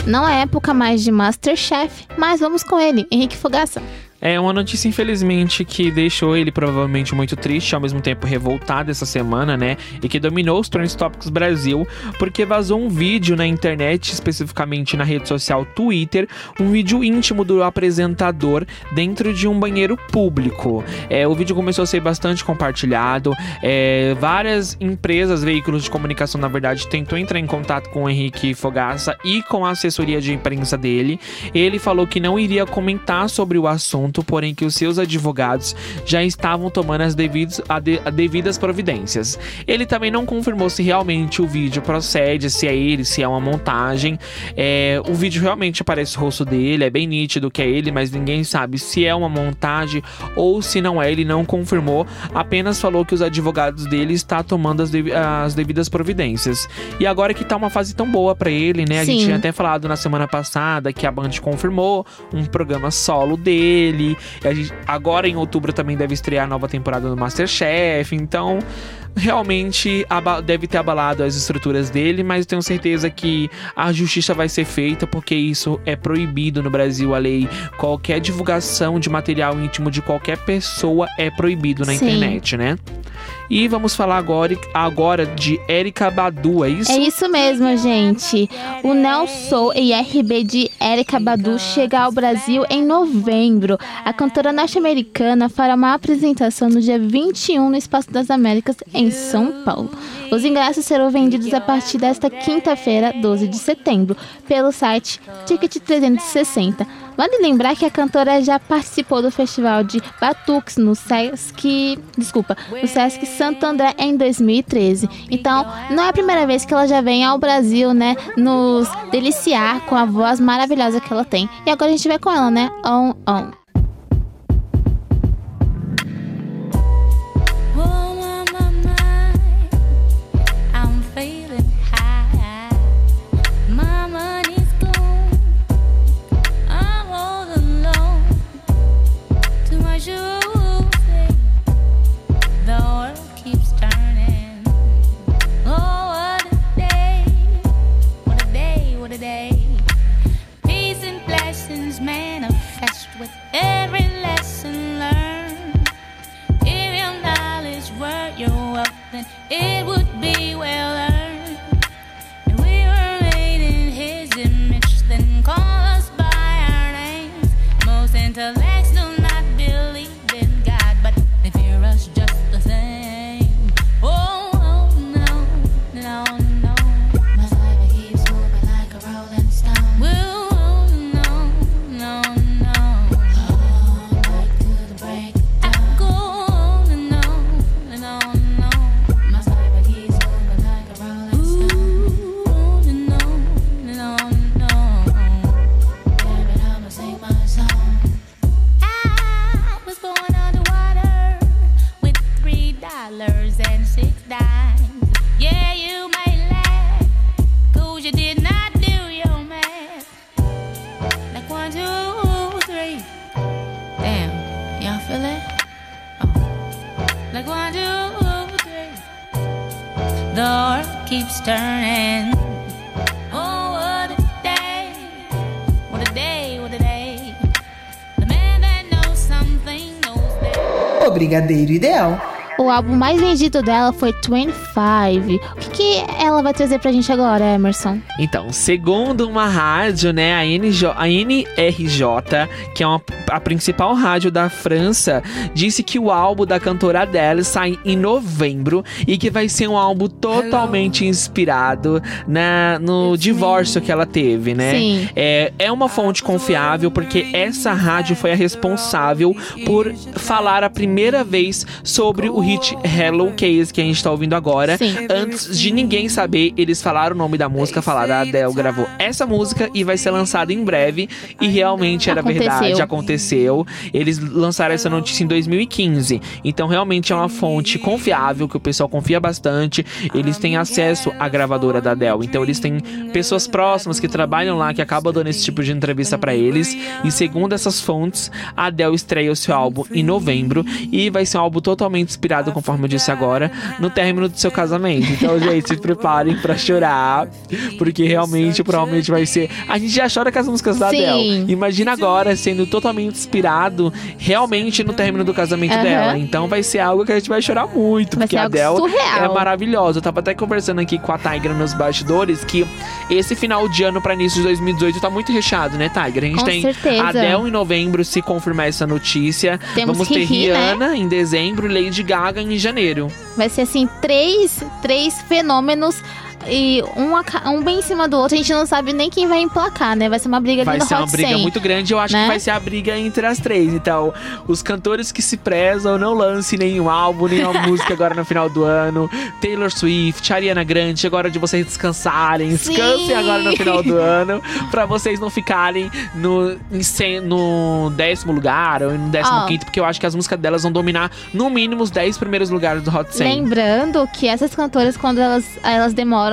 [SPEAKER 7] Não
[SPEAKER 8] é época mais de Masterchef, mas vamos com ele, Henrique Fogaça.
[SPEAKER 2] É uma notícia, infelizmente, que deixou ele provavelmente muito triste, ao mesmo tempo revoltado essa semana, né? E que dominou os Trends Topics Brasil, porque vazou um vídeo na internet, especificamente na rede social Twitter, um vídeo íntimo do apresentador dentro de um banheiro público. É, o vídeo começou a ser bastante compartilhado, é, várias empresas, veículos de comunicação, na verdade, tentou entrar em contato com o Henrique Fogaça e com a assessoria de imprensa dele. Ele falou que não iria comentar sobre o assunto, porém que os seus advogados já estavam tomando as devidas, devidas providências. Ele também não confirmou se realmente o vídeo procede, se é ele, se é uma montagem. É, o vídeo realmente aparece o rosto dele, é bem nítido que é ele, mas ninguém sabe se é uma montagem ou se não é. Ele não confirmou, apenas falou que os advogados dele estão tomando as, as devidas providências. E agora que tá uma fase tão boa pra ele, né? A gente
[SPEAKER 8] Sim.
[SPEAKER 2] tinha até falado na semana passada que a Band confirmou um programa solo dele. E a gente- agora em outubro também deve estrear a nova temporada do Masterchef. Então, realmente deve ter abalado as estruturas dele, mas eu tenho certeza que a justiça vai ser feita porque isso é proibido no Brasil. A lei, qualquer divulgação de material íntimo de qualquer pessoa é proibido na
[SPEAKER 8] Sim.
[SPEAKER 2] internet, né? E vamos falar agora, agora de Erika Badu, é isso?
[SPEAKER 8] É isso mesmo, gente. O Nelson e RB de Erika Badu chega ao Brasil em novembro. A cantora norte-americana fará uma apresentação no dia 21 no Espaço das Américas, em São Paulo. Os ingressos serão vendidos a partir desta quinta-feira, 12 de setembro, pelo site Ticket 360. Vale lembrar que a cantora já participou do festival de Batuques no Sesc, desculpa, no Sesc Santo André em 2013. Então, não é a primeira vez que ela já vem ao Brasil, né, nos deliciar com a voz maravilhosa que ela tem. E agora a gente vai com ela, né? On on.
[SPEAKER 4] Brigadeiro Ideal.
[SPEAKER 8] O álbum mais vendido dela foi 25. O que, que ela vai trazer pra gente agora, Emerson?
[SPEAKER 2] Então, segundo uma rádio, né, a, NJ, a NRJ, que é uma- a principal rádio da França, disse que o álbum da cantora Adele sai em novembro e que vai ser um álbum totalmente inspirado na, no divórcio que ela teve, né?
[SPEAKER 8] Sim.
[SPEAKER 2] É, é uma fonte confiável porque essa rádio foi a responsável por falar a primeira vez sobre o hit Hello Case que a gente tá ouvindo agora.
[SPEAKER 1] Sim.
[SPEAKER 2] Antes de ninguém saber, eles falaram o nome da música, falaram a Adele gravou essa música e vai ser lançada em breve. E realmente era
[SPEAKER 1] Aconteceu.
[SPEAKER 2] verdade, aconteceu. Eles lançaram essa notícia em 2015. Então realmente é uma fonte confiável, que o pessoal confia bastante. Eles têm acesso à gravadora da Adele. Então eles têm pessoas próximas que trabalham lá, que acabam dando esse tipo de entrevista pra eles. E segundo essas fontes, a Adele estreia o seu álbum em novembro. E vai ser um álbum totalmente inspirado, conforme eu disse agora, no término do seu casamento. Então, gente, se preparem pra chorar. Porque realmente, provavelmente vai ser. A gente já chora com as músicas da
[SPEAKER 1] Sim.
[SPEAKER 2] Adele. Imagina agora sendo totalmente inspirado realmente no término do casamento
[SPEAKER 1] Aham.
[SPEAKER 2] dela. Então vai ser algo que a gente vai chorar muito.
[SPEAKER 1] Vai
[SPEAKER 2] porque a Adele
[SPEAKER 1] surreal.
[SPEAKER 2] é maravilhosa. Eu tava até conversando aqui com a Tigra nos bastidores que esse final de ano pra início de 2018 tá muito recheado, né, Tigra? A gente
[SPEAKER 1] Com
[SPEAKER 2] tem
[SPEAKER 1] certeza.
[SPEAKER 2] Adele em novembro, se confirmar essa notícia.
[SPEAKER 1] Temos
[SPEAKER 2] Vamos ter
[SPEAKER 1] Riri, né?
[SPEAKER 2] Rihanna em dezembro e Lady Gaga em janeiro.
[SPEAKER 1] Vai ser assim, três, três fenômenos e um, um bem em cima do outro. A gente não sabe nem quem vai emplacar, né? Vai ser uma briga ali
[SPEAKER 2] Vai
[SPEAKER 1] no
[SPEAKER 2] ser uma
[SPEAKER 1] Hot
[SPEAKER 2] briga
[SPEAKER 1] 100.
[SPEAKER 2] muito grande. Eu acho
[SPEAKER 1] né?
[SPEAKER 2] que vai ser a briga entre as três. Então, os cantores que se prezam, não lance nenhum álbum, nenhuma música agora no final do ano. Taylor Swift, Ariana Grande, agora é de vocês descansarem.
[SPEAKER 1] Sim.
[SPEAKER 2] Descansem agora no final do ano. Pra vocês não ficarem no, em no décimo lugar ou no décimo
[SPEAKER 1] Ó.
[SPEAKER 2] quinto, porque eu acho que as músicas delas vão dominar no mínimo os 10 primeiros lugares do Hot 100.
[SPEAKER 1] Lembrando que essas cantoras, quando elas, elas demoram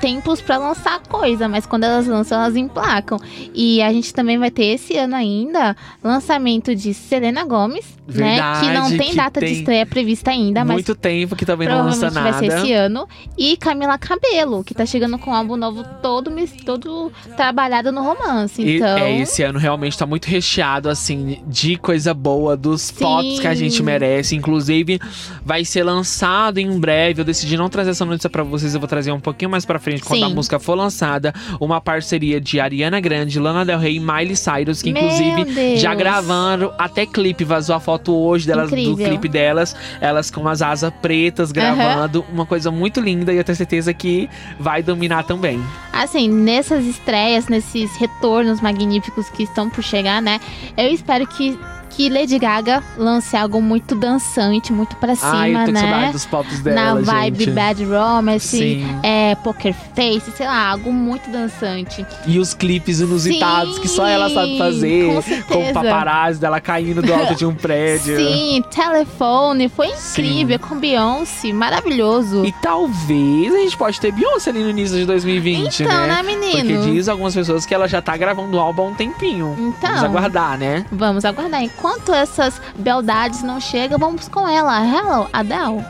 [SPEAKER 1] tempos pra lançar coisa, mas quando elas lançam, elas emplacam. E a gente também vai ter esse ano ainda lançamento de Selena Gomes, né? Que não
[SPEAKER 2] Verdade,
[SPEAKER 1] tem
[SPEAKER 2] que
[SPEAKER 1] data de
[SPEAKER 2] tem
[SPEAKER 1] estreia prevista ainda, mas
[SPEAKER 2] Muito tempo que também não lança
[SPEAKER 1] provavelmente vai
[SPEAKER 2] nada.
[SPEAKER 1] ser esse ano. E Camila Cabelo, que tá chegando com um álbum novo todo, todo trabalhado no romance.
[SPEAKER 2] E-
[SPEAKER 1] Então.
[SPEAKER 2] é, esse ano realmente tá muito recheado, assim, de coisa boa, dos
[SPEAKER 1] Sim.
[SPEAKER 2] pops que a gente merece. Inclusive, vai ser lançado em breve. Eu decidi não trazer essa notícia pra vocês, eu vou trazer um pouquinho mais pra frente, quando
[SPEAKER 1] Sim.
[SPEAKER 2] a música for lançada. Uma parceria de Ariana Grande, Lana Del Rey e Miley Cyrus, que
[SPEAKER 1] Meu
[SPEAKER 2] inclusive
[SPEAKER 1] Deus.
[SPEAKER 2] já gravaram até clipe. Vazou a foto hoje delas, do
[SPEAKER 1] Incrível.
[SPEAKER 2] clipe delas, elas com as asas pretas gravando. Uma coisa muito linda e eu tenho certeza que vai dominar também.
[SPEAKER 1] Assim, nessas estreias, nesses retornos magníficos que estão por chegar, né? Eu espero que, que Lady Gaga lance algo muito dançante, muito pra cima,
[SPEAKER 2] Ai, eu tô com
[SPEAKER 1] né?
[SPEAKER 2] saudade dos pops dela,
[SPEAKER 1] Na vibe
[SPEAKER 2] gente.
[SPEAKER 1] Bad Romance,
[SPEAKER 2] Sim.
[SPEAKER 1] é, Poker Face, sei lá, algo muito dançante.
[SPEAKER 2] E os clipes inusitados
[SPEAKER 1] Sim,
[SPEAKER 2] que só ela sabe fazer.
[SPEAKER 1] com
[SPEAKER 2] Com o paparazzi dela caindo do alto de um prédio.
[SPEAKER 1] Sim, Telefone, foi incrível, com Beyoncé, maravilhoso.
[SPEAKER 2] E talvez a gente pode ter Beyoncé ali no início de 2020,
[SPEAKER 1] então,
[SPEAKER 2] né?
[SPEAKER 1] né, menino?
[SPEAKER 2] Porque diz algumas pessoas que ela já tá gravando o álbum há um tempinho.
[SPEAKER 1] Então.
[SPEAKER 2] Vamos aguardar, né?
[SPEAKER 1] Vamos aguardar. Enquanto essas beldades não chegam, vamos com ela. Hello, Adele.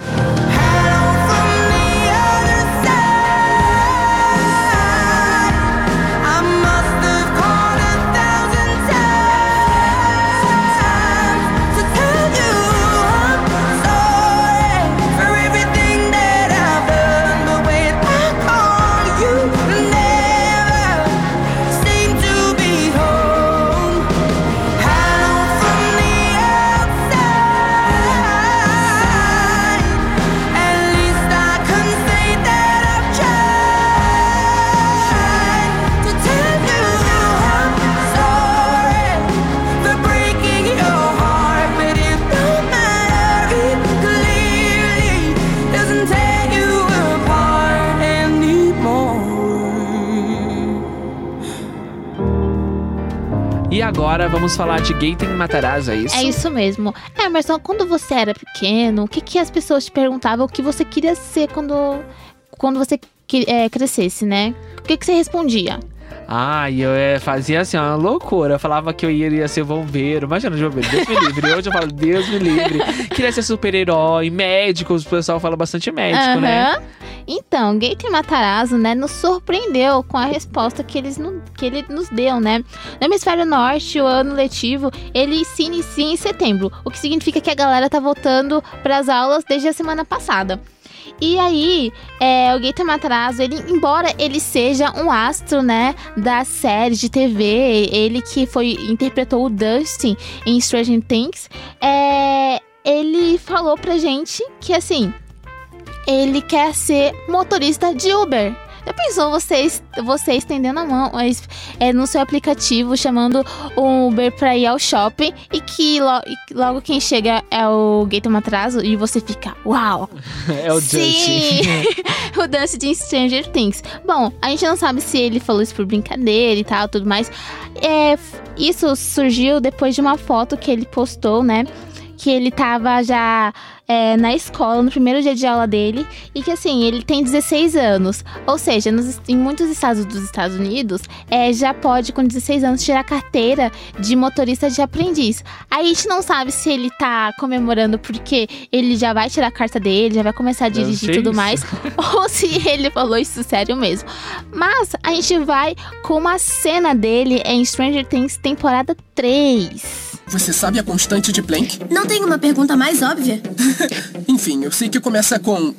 [SPEAKER 2] Agora vamos falar de Gaten Matarazzo, é isso?
[SPEAKER 1] É isso mesmo. Emerson, quando você era pequeno, o que, que as pessoas te perguntavam o que você queria ser quando, quando você é, crescesse, né? O que, que você respondia?
[SPEAKER 2] Ai, eu é, fazia assim, uma loucura. Eu falava que eu iria ser bombeiro. Imagina de bombeiro, Deus me livre. Hoje eu falo, Deus me livre. Queria ser super-herói, médico. O pessoal fala bastante médico, né?
[SPEAKER 1] Aham. Então, Gaten Matarazzo, né, nos surpreendeu com a resposta que, eles, que ele nos deu, né? No hemisfério norte, o ano letivo, ele se inicia em setembro, o que significa que a galera tá voltando para as aulas desde a semana passada. E aí, é, o Gaten Matarazzo, ele, embora ele seja um astro, né, da série de TV, ele que foi interpretou o Dustin em Stranger Things, é, ele falou pra gente que, assim, ele quer ser motorista de Uber. Já pensou você, você estendendo a mão mas, é, no seu aplicativo, chamando o Uber pra ir ao shopping e que lo- e logo quem chega é o gay toma atraso e você fica, uau!
[SPEAKER 2] É o
[SPEAKER 1] Sim! O Dance de Stranger Things. Bom, a gente não sabe se ele falou isso por brincadeira e tal, tudo mais. É, isso surgiu depois de uma foto que ele postou, né? Que ele tava já é, na escola, no primeiro dia de aula dele. E que assim, ele tem 16 anos. Ou seja, nos- em muitos estados dos Estados Unidos, é, já pode, com 16 anos, tirar carteira de motorista de aprendiz. Aí a gente não sabe se ele tá comemorando porque ele já vai tirar a carta dele, já vai começar a dirigir e tudo
[SPEAKER 2] isso.
[SPEAKER 1] mais, ou se ele falou isso sério mesmo. Mas a gente vai com uma cena dele em Stranger Things temporada 3.
[SPEAKER 9] Você sabe a constante de Planck?
[SPEAKER 10] Não tem uma pergunta mais óbvia?
[SPEAKER 9] Enfim, eu sei que começa com.
[SPEAKER 5] 2,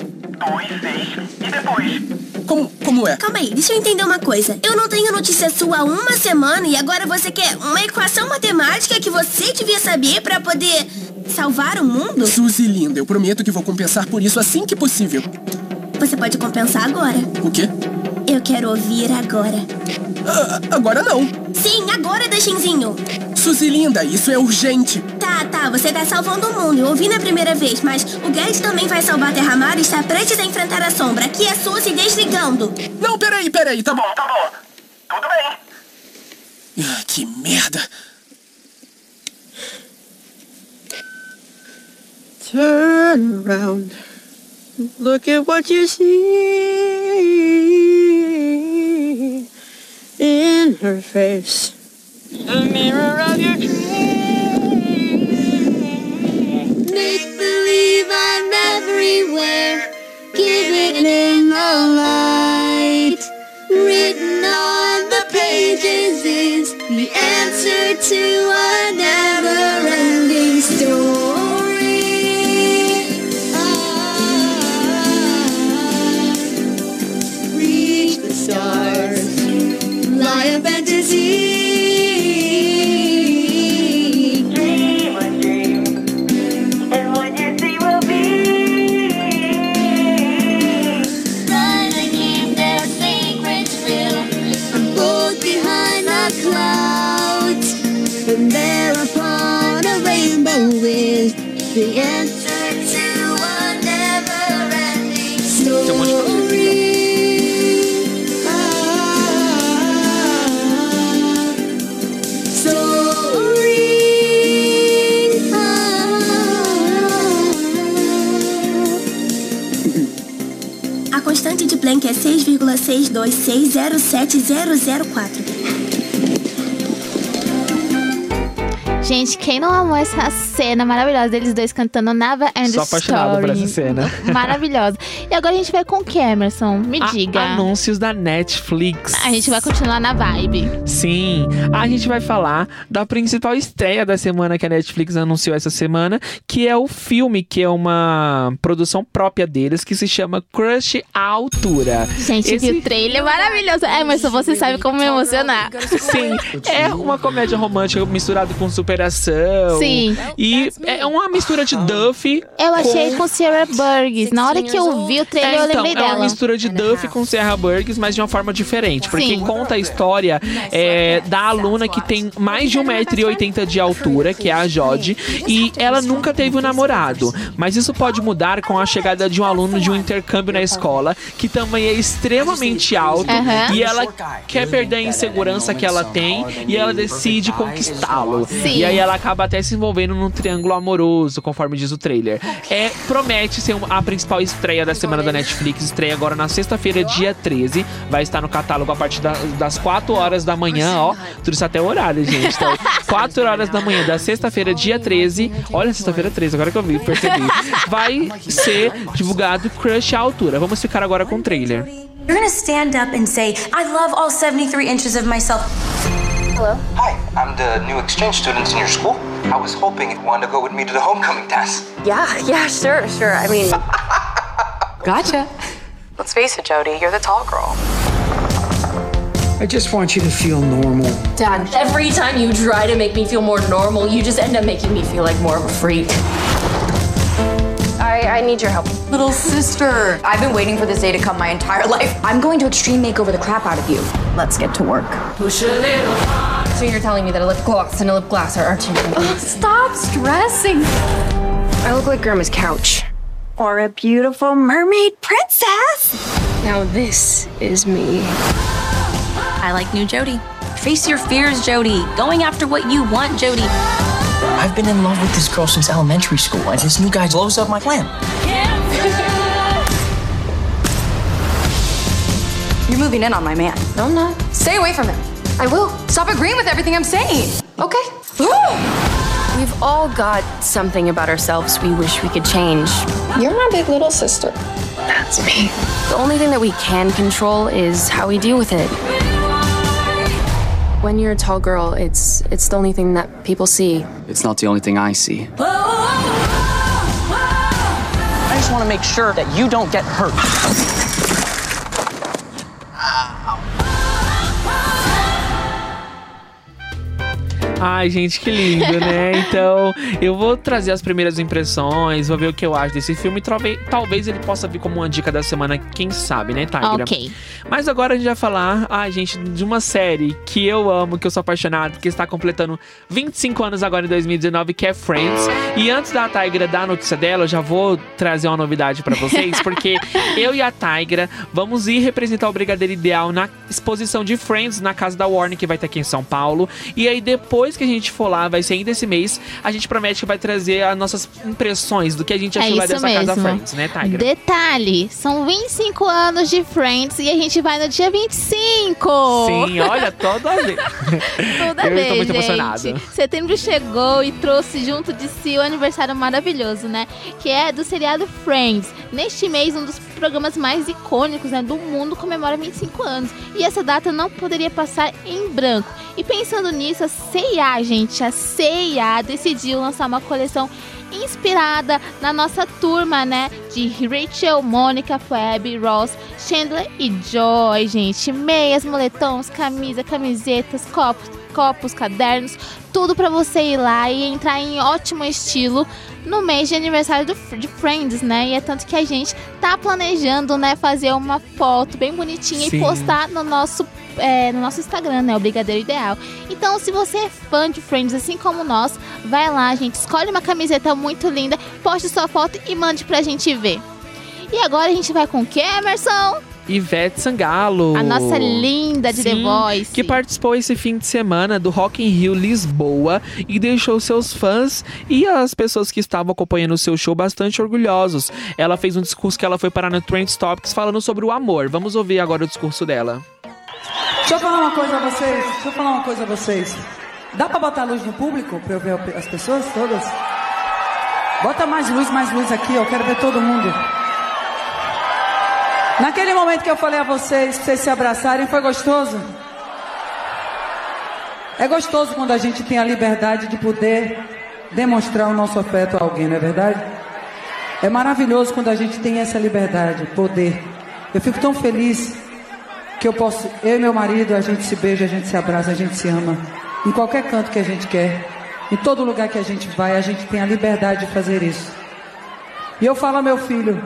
[SPEAKER 5] 6 e depois.
[SPEAKER 9] Como, como é?
[SPEAKER 10] Calma aí, deixa eu entender uma coisa. Eu não tenho notícia sua há uma semana e agora você quer uma equação matemática que você devia saber pra poder salvar o mundo?
[SPEAKER 9] Suzy linda, eu prometo que vou compensar por isso assim que possível.
[SPEAKER 10] Você pode compensar agora.
[SPEAKER 9] O quê?
[SPEAKER 10] Eu quero ouvir agora.
[SPEAKER 9] Ah, agora não.
[SPEAKER 10] Sim, agora, Daxinzinho.
[SPEAKER 9] Suzy linda, isso é urgente.
[SPEAKER 10] Tá, tá, você tá salvando o mundo. Eu ouvi na primeira vez, mas o Guedes também vai salvar a Terra-Mar e está prestes a enfrentar a sombra. Aqui é Suzy desligando.
[SPEAKER 9] Não, peraí, peraí, tá bom.
[SPEAKER 5] Tá bom. Tudo bem.
[SPEAKER 9] Ah, que merda.
[SPEAKER 11] Turn around. Look at what you see in her face. The mirror of your dreams. Make believe I'm everywhere. Give it in the light. Written on the pages is the answer to a never ending story. A
[SPEAKER 10] 6,626070004.
[SPEAKER 1] Gente, quem não amou essa cena maravilhosa deles dois cantando Never End
[SPEAKER 2] Sou apaixonado por
[SPEAKER 1] Story?
[SPEAKER 2] essa cena.
[SPEAKER 1] Maravilhosa. E agora a gente vai com o que, Emerson? Me
[SPEAKER 2] A-
[SPEAKER 1] diga.
[SPEAKER 2] Anúncios da Netflix.
[SPEAKER 1] A gente vai continuar na vibe.
[SPEAKER 2] Sim, a gente vai falar da principal estreia da semana que a Netflix anunciou essa semana, que é o filme, que é uma produção própria deles, que se chama Crush à Altura.
[SPEAKER 1] Gente,
[SPEAKER 2] Esse-
[SPEAKER 1] o trailer maravilhoso. Emerson, você sabe como me emocionar.
[SPEAKER 2] Sim, é uma comédia romântica misturada com
[SPEAKER 1] Sim.
[SPEAKER 2] E é uma mistura de Duffy.
[SPEAKER 1] Eu achei com Sarah Burgess. Na hora que eu vi o trailer,
[SPEAKER 2] É,
[SPEAKER 1] eu
[SPEAKER 2] então,
[SPEAKER 1] lembrei
[SPEAKER 2] é uma
[SPEAKER 1] dela.
[SPEAKER 2] mistura de Duffy com Sarah Burgess, mas de uma forma diferente. Porque
[SPEAKER 1] Sim.
[SPEAKER 2] conta a história é, da aluna que tem mais de 1,80m de altura, que é a Jodi, e ela nunca teve um namorado. Mas isso pode mudar com a chegada de um aluno de um intercâmbio na escola, que também é extremamente alto,
[SPEAKER 1] Aham.
[SPEAKER 2] e ela quer perder a insegurança que ela tem, e ela decide conquistá-lo.
[SPEAKER 1] Sim.
[SPEAKER 2] E aí ela acaba até se envolvendo num triângulo amoroso, conforme diz o trailer. É, promete ser a principal estreia da semana da Netflix. Estreia agora na sexta-feira, dia 13. Vai estar no catálogo a partir da- das 4 horas da manhã, ó. Tudo isso até o horário, gente. Então, 4 horas da manhã da sexta-feira, dia 13. Olha, sexta-feira 13, agora que eu vi, percebi. Vai ser divulgado Crush à altura. Vamos ficar agora com o trailer.
[SPEAKER 12] You're gonna stand up and say, I love all 73 inches of myself.
[SPEAKER 13] Hi, I'm the new exchange student in your school. I was hoping you wanted to go with me to the homecoming dance.
[SPEAKER 14] Yeah, yeah, sure, sure. I mean, gotcha. Let's face it, Jody, you're the tall girl.
[SPEAKER 15] I just want you to feel normal.
[SPEAKER 16] Dad, every time you try to make me feel more normal, you just end up making me feel like more of a freak.
[SPEAKER 14] I, I I need your help.
[SPEAKER 12] Little sister, I've been waiting for this day to come my entire life. I'm going to extreme makeover the crap out of you. Let's get to work.
[SPEAKER 14] So you're telling me that a lip gloss and a lip glass are interchangeable?
[SPEAKER 12] Stop stressing.
[SPEAKER 14] I look like Grandma's couch.
[SPEAKER 12] Or a beautiful mermaid princess.
[SPEAKER 14] Now this is me.
[SPEAKER 12] I like new Jody. Face your fears, Jody. Going after what you want, Jody.
[SPEAKER 17] I've been in love with this girl since elementary school, and this new guy blows up my plan.
[SPEAKER 12] You're moving in on my man.
[SPEAKER 14] No, I'm not.
[SPEAKER 12] Stay away from him.
[SPEAKER 14] I will.
[SPEAKER 12] Stop agreeing with everything I'm saying.
[SPEAKER 14] Okay. We've all got something about ourselves we wish we could change.
[SPEAKER 16] You're my big little sister.
[SPEAKER 14] That's me. The only thing that we can control is how we deal with it. When you're a tall girl, it's it's the only thing that people see.
[SPEAKER 17] It's not the only thing I see. I just want to make sure that you don't get hurt.
[SPEAKER 2] Ai, gente, que lindo, né? Então, eu vou trazer as primeiras impressões, vou ver o que eu acho desse filme. Talvez, talvez ele possa vir como uma dica da semana, quem sabe, né, Tigra?
[SPEAKER 1] Ok.
[SPEAKER 2] Mas agora a gente vai falar, ai, gente, de uma série que eu amo, que eu sou apaixonado, que está completando 25 anos agora em 2019, que é Friends. E antes da Tigra dar a notícia dela, eu já vou trazer uma novidade pra vocês, porque eu e a Tigra vamos ir representar o Brigadeiro Ideal na exposição de Friends na casa da Warner, que vai ter aqui em São Paulo. E aí, depois que a gente for lá, vai ser ainda esse mês, a gente promete que vai trazer as nossas impressões do que a gente
[SPEAKER 1] É
[SPEAKER 2] achou lá
[SPEAKER 1] isso
[SPEAKER 2] dessa casa
[SPEAKER 1] mesmo.
[SPEAKER 2] Friends, né, Tigra?
[SPEAKER 1] Detalhe, são 25 anos de Friends e a gente vai no dia 25.
[SPEAKER 2] Sim, olha, toda vez.
[SPEAKER 1] Toda
[SPEAKER 2] eu
[SPEAKER 1] vez,
[SPEAKER 2] estou muito
[SPEAKER 1] gente.
[SPEAKER 2] emocionado.
[SPEAKER 1] Setembro chegou e trouxe junto de si o aniversário maravilhoso, né? Que é do seriado Friends. Neste mês, um dos programas mais icônicos né, do mundo comemora 25 anos. E essa data não poderia passar em branco. E pensando nisso, a C&A, gente, a C&A decidiu lançar uma coleção inspirada na nossa turma, né? De Rachel, Mônica, Phoebe, Ross, Chandler e Joy, gente. Meias, moletons, camisa, camisetas, copos, copos, cadernos, tudo pra você ir lá e entrar em ótimo estilo no mês de aniversário do, de Friends, né? E é tanto que a gente tá planejando, né, fazer uma foto bem bonitinha
[SPEAKER 2] Sim.
[SPEAKER 1] e postar no nosso é, no nosso Instagram, né? O Brigadeiro Ideal. Então, se você é fã de Friends, assim como nós, vai lá, gente. Escolhe uma camiseta muito linda, poste sua foto e mande pra gente ver. E agora a gente vai com o que, Emerson?
[SPEAKER 2] Ivete Sangalo.
[SPEAKER 1] A nossa linda de The
[SPEAKER 2] Sim,
[SPEAKER 1] Voice.
[SPEAKER 2] Que participou esse fim de semana do Rock in Rio Lisboa e deixou seus fãs e as pessoas que estavam acompanhando o seu show bastante orgulhosos. Ela fez um discurso que ela foi parar no Trend Topics falando sobre o amor. Vamos ouvir agora o discurso dela.
[SPEAKER 18] Deixa eu falar uma coisa a vocês. Deixa eu falar uma coisa a vocês. Dá pra botar luz no público pra eu ver as pessoas todas? Bota mais luz, mais luz aqui, eu quero ver todo mundo. Naquele momento que eu falei a vocês, pra vocês se abraçarem, foi gostoso? É gostoso quando a gente tem a liberdade de poder demonstrar o nosso afeto a alguém, não é verdade? É maravilhoso quando a gente tem essa liberdade, poder. Eu fico tão feliz que eu posso, eu e meu marido, a gente se beija, a gente se abraça, a gente se ama. Em qualquer canto que a gente quer, em todo lugar que a gente vai, a gente tem a liberdade de fazer isso. E eu falo ao meu filho,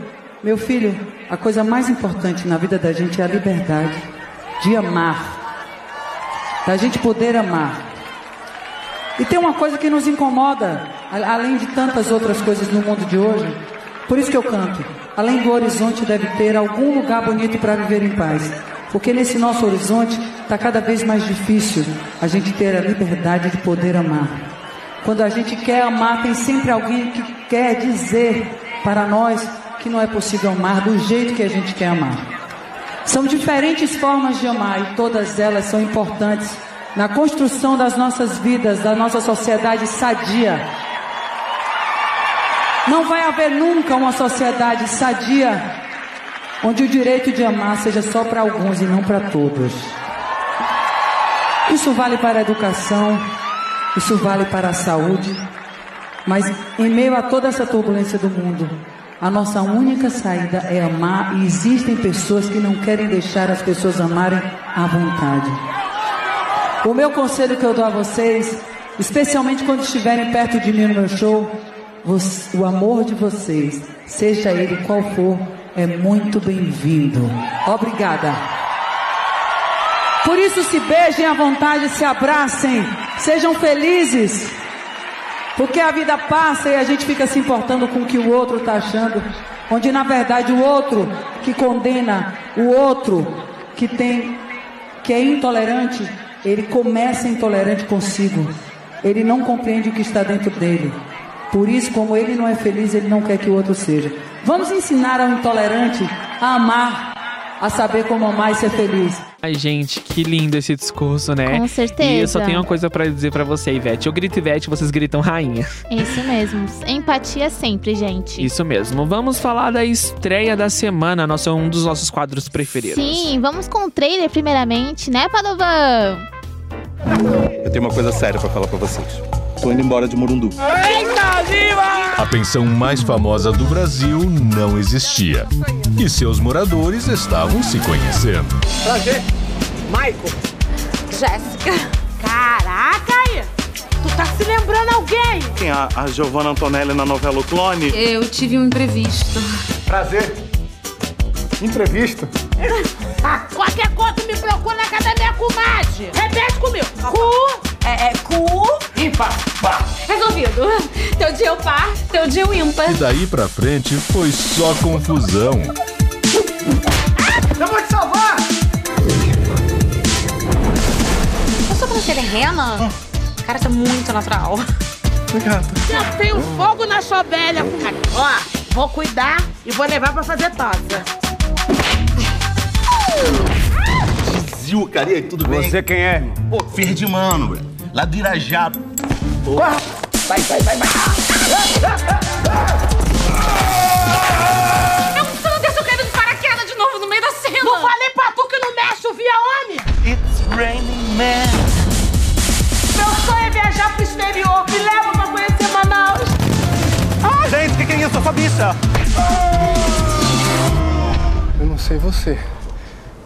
[SPEAKER 18] meu filho, a coisa mais importante na vida da gente é a liberdade de amar. Da gente poder amar. E tem uma coisa que nos incomoda, além de tantas outras coisas no mundo de hoje. Por isso que eu canto. Além do horizonte deve ter algum lugar bonito para viver em paz. Porque nesse nosso horizonte está cada vez mais difícil a gente ter a liberdade de poder amar. Quando a gente quer amar, tem sempre alguém que quer dizer para nós que não é possível amar do jeito que a gente quer amar. São diferentes formas de amar e todas elas são importantes na construção das nossas vidas, da nossa sociedade sadia. Não vai haver nunca uma sociedade sadia onde o direito de amar seja só para alguns e não para todos. Isso vale para a educação, isso vale para a saúde, mas em meio a toda essa turbulência do mundo, a nossa única saída é amar e existem pessoas que não querem deixar as pessoas amarem à vontade. O meu conselho que eu dou a vocês, especialmente quando estiverem perto de mim no meu show, o amor de vocês, seja ele qual for, é muito bem-vindo. Obrigada. Por isso, se beijem à vontade, se abracem, sejam felizes. Porque a vida passa e a gente fica se importando com o que o outro está achando. Onde na verdade o outro que condena, o outro que tem, que é intolerante, ele começa intolerante consigo. Ele não compreende o que está dentro dele. Por isso, como ele não é feliz, ele não quer que o outro seja. Vamos ensinar ao intolerante a amar, a saber como amar e ser feliz.
[SPEAKER 2] Ai, gente, que lindo esse discurso, né?
[SPEAKER 1] Com certeza.
[SPEAKER 2] E eu só tenho uma coisa pra dizer pra você, Ivete. Eu grito Ivete, vocês gritam rainha.
[SPEAKER 1] Isso mesmo. Empatia sempre, gente.
[SPEAKER 2] Isso mesmo. Vamos falar da estreia da semana, nosso, um dos nossos quadros preferidos.
[SPEAKER 1] Sim, vamos com o trailer primeiramente, né, Padovan?
[SPEAKER 19] Eu tenho uma coisa séria pra falar pra vocês. Tô indo embora de Morundu.
[SPEAKER 2] Eita, viva!
[SPEAKER 20] A pensão mais famosa do Brasil não existia. E seus moradores estavam se conhecendo.
[SPEAKER 21] Prazer. Michael.
[SPEAKER 22] Jéssica. Caraca, aí. Tu tá se lembrando alguém?
[SPEAKER 19] Quem? A, a Giovanna Antonelli na novela O Clone?
[SPEAKER 22] Eu tive um imprevisto.
[SPEAKER 19] Prazer. Imprevisto?
[SPEAKER 22] Qualquer coisa me procura na academia com Mage. Repete comigo. Cu. É, é cu.
[SPEAKER 21] Ímpar. Par.
[SPEAKER 22] Resolvido. Teu dia é o par, teu dia é o ímpar.
[SPEAKER 20] E daí pra frente foi só confusão.
[SPEAKER 21] Eu vou te salvar!
[SPEAKER 22] Eu sou sobrancelha em rena? Cara, tá muito natural.
[SPEAKER 19] Obrigado.
[SPEAKER 22] Eu tenho fogo na sua velha. Ó, vou cuidar e vou levar pra fazer tosa.
[SPEAKER 19] Zil, cara, e aí, tudo bem? Você quem é? Pô, Ferdimano, velho. Lá do Irajá.
[SPEAKER 21] Corra! Vai, vai, vai, vai.
[SPEAKER 22] Eu você não desceu caindo de paraquedas de novo no meio da cena. Não falei pra tu que não mexe o via homem?
[SPEAKER 19] It's raining man.
[SPEAKER 22] Meu sonho é viajar pro exterior. Me leva pra conhecer Manaus.
[SPEAKER 19] Ah, gente, o que, que é isso? Eu sou bicha.
[SPEAKER 9] Eu não sei você,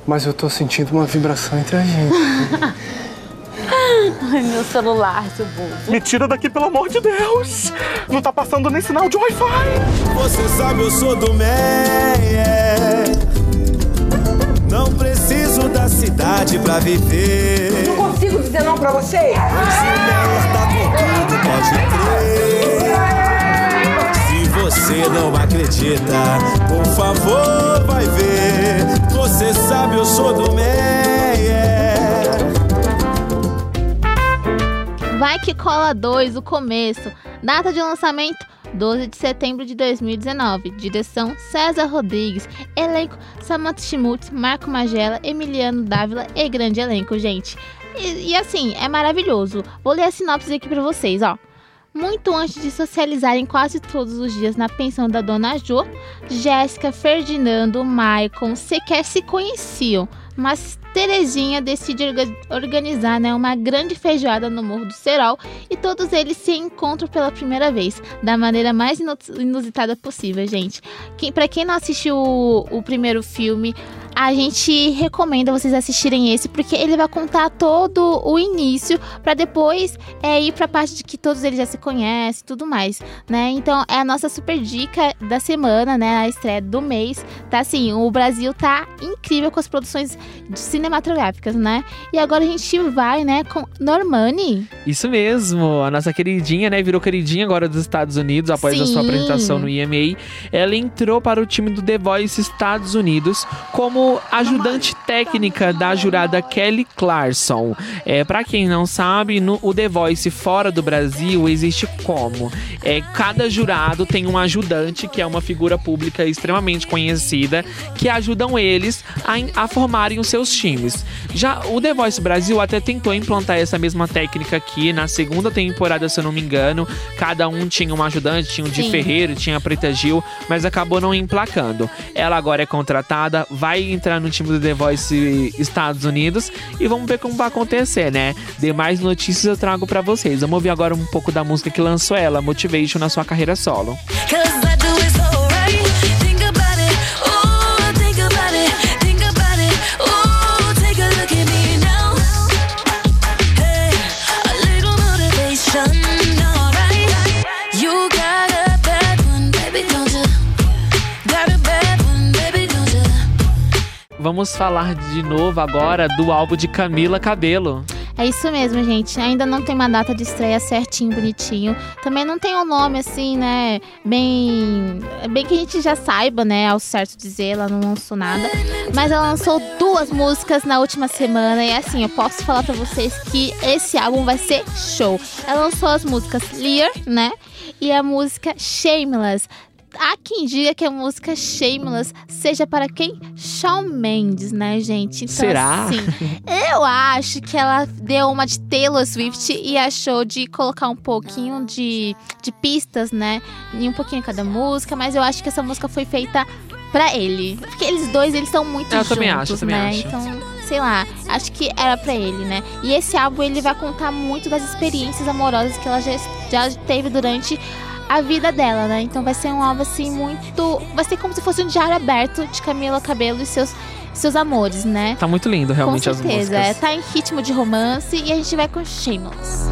[SPEAKER 9] mas eu tô sentindo uma vibração entre a gente.
[SPEAKER 22] Ai, meu celular, seu bobo.
[SPEAKER 19] Me tira daqui, pelo amor de Deus. Não tá passando nem sinal de Wi-Fi.
[SPEAKER 6] Você sabe, eu sou do Meia. Não preciso da cidade pra viver.
[SPEAKER 21] Não consigo dizer não pra você.
[SPEAKER 6] Se Meia tá com tudo, pode crer. Se você não acredita, por favor, vai ver. Você sabe, eu sou do Meia.
[SPEAKER 1] Que cola 2, o começo. Data de lançamento 12 de setembro de 2019. Direção César Rodrigues. Elenco Samantha Schmutz, Marco Magela, Emiliano Dávila e grande elenco, gente. E, e assim, é maravilhoso. Vou ler a sinopse aqui pra vocês, ó. Muito antes de socializarem quase todos os dias na pensão da Dona Jo, Jéssica, Ferdinando, Maicon sequer se conheciam, mas Terezinha decide orga- organizar né, uma grande feijoada no Morro do Serol e todos eles se encontram pela primeira vez, da maneira mais inu- inusitada possível, gente. Quem, para quem não assistiu o, o primeiro filme, a gente recomenda vocês assistirem esse, porque ele vai contar todo o início para depois é, ir pra parte de que todos eles já se conhecem e tudo mais, né? Então é a nossa super dica da semana, né? A estreia do mês. Tá assim, o Brasil tá incrível com as produções cinematográficas, né? E agora a gente vai, né, com Normani.
[SPEAKER 2] Isso mesmo, a nossa queridinha, né, virou queridinha agora dos Estados Unidos após a sua
[SPEAKER 1] Sim.
[SPEAKER 2] apresentação no EMA. Ela entrou para o time do The Voice Estados Unidos como ajudante técnica da jurada Kelly Clarkson. É, para quem não sabe, no o The Voice fora do Brasil existe como? É, cada jurado tem um ajudante que é uma figura pública extremamente conhecida que ajudam eles a, a formarem os seus times. Já o The Voice Brasil até tentou implantar essa mesma técnica aqui na segunda temporada, se eu não me engano. Cada um tinha um ajudante, tinha o Di
[SPEAKER 1] Sim.
[SPEAKER 2] Ferreiro, tinha a Preta Gil, mas acabou não emplacando. Ela agora é contratada, vai entrar no time do The Voice Estados Unidos e vamos ver como vai acontecer, né? Demais notícias eu trago pra vocês. Vamos ouvir agora um pouco da música que lançou ela, Motivation, na sua carreira solo.
[SPEAKER 3] Cause
[SPEAKER 2] Vamos falar de novo agora do álbum de Camila Cabelo.
[SPEAKER 1] É isso mesmo, gente. Ainda não tem uma data de estreia certinho, bonitinho. Também não tem um nome assim, né? Bem. Bem que a gente já saiba, né? Ao certo dizer, ela não lançou nada. Mas ela lançou duas músicas na última semana. E assim, eu posso falar pra vocês que esse álbum vai ser show. Ela lançou as músicas Lear, né? E a música Shameless. Há quem diga que a música Shameless seja para quem? Shawn Mendes, né, gente? Então,
[SPEAKER 2] Será?
[SPEAKER 1] Assim, eu acho que ela deu uma de Taylor Swift e achou de colocar um pouquinho de, de pistas, né? Em um pouquinho cada música, mas eu acho que essa música foi feita pra ele. Porque eles dois, eles estão muito
[SPEAKER 2] Eu
[SPEAKER 1] juntos,
[SPEAKER 2] também acho, eu também
[SPEAKER 1] né?
[SPEAKER 2] acho.
[SPEAKER 1] Então, sei lá, acho que era pra ele, né? E esse álbum, ele vai contar muito das experiências amorosas que ela já, já teve durante a vida dela, né? Então vai ser um álbum assim muito. Vai ser como se fosse um diário aberto de Camila Cabelo e seus, seus amores, né?
[SPEAKER 2] Tá muito lindo, realmente,
[SPEAKER 1] com
[SPEAKER 2] as
[SPEAKER 1] certeza.
[SPEAKER 2] músicas.
[SPEAKER 1] É, tá em ritmo de romance e a gente vai com Shameless.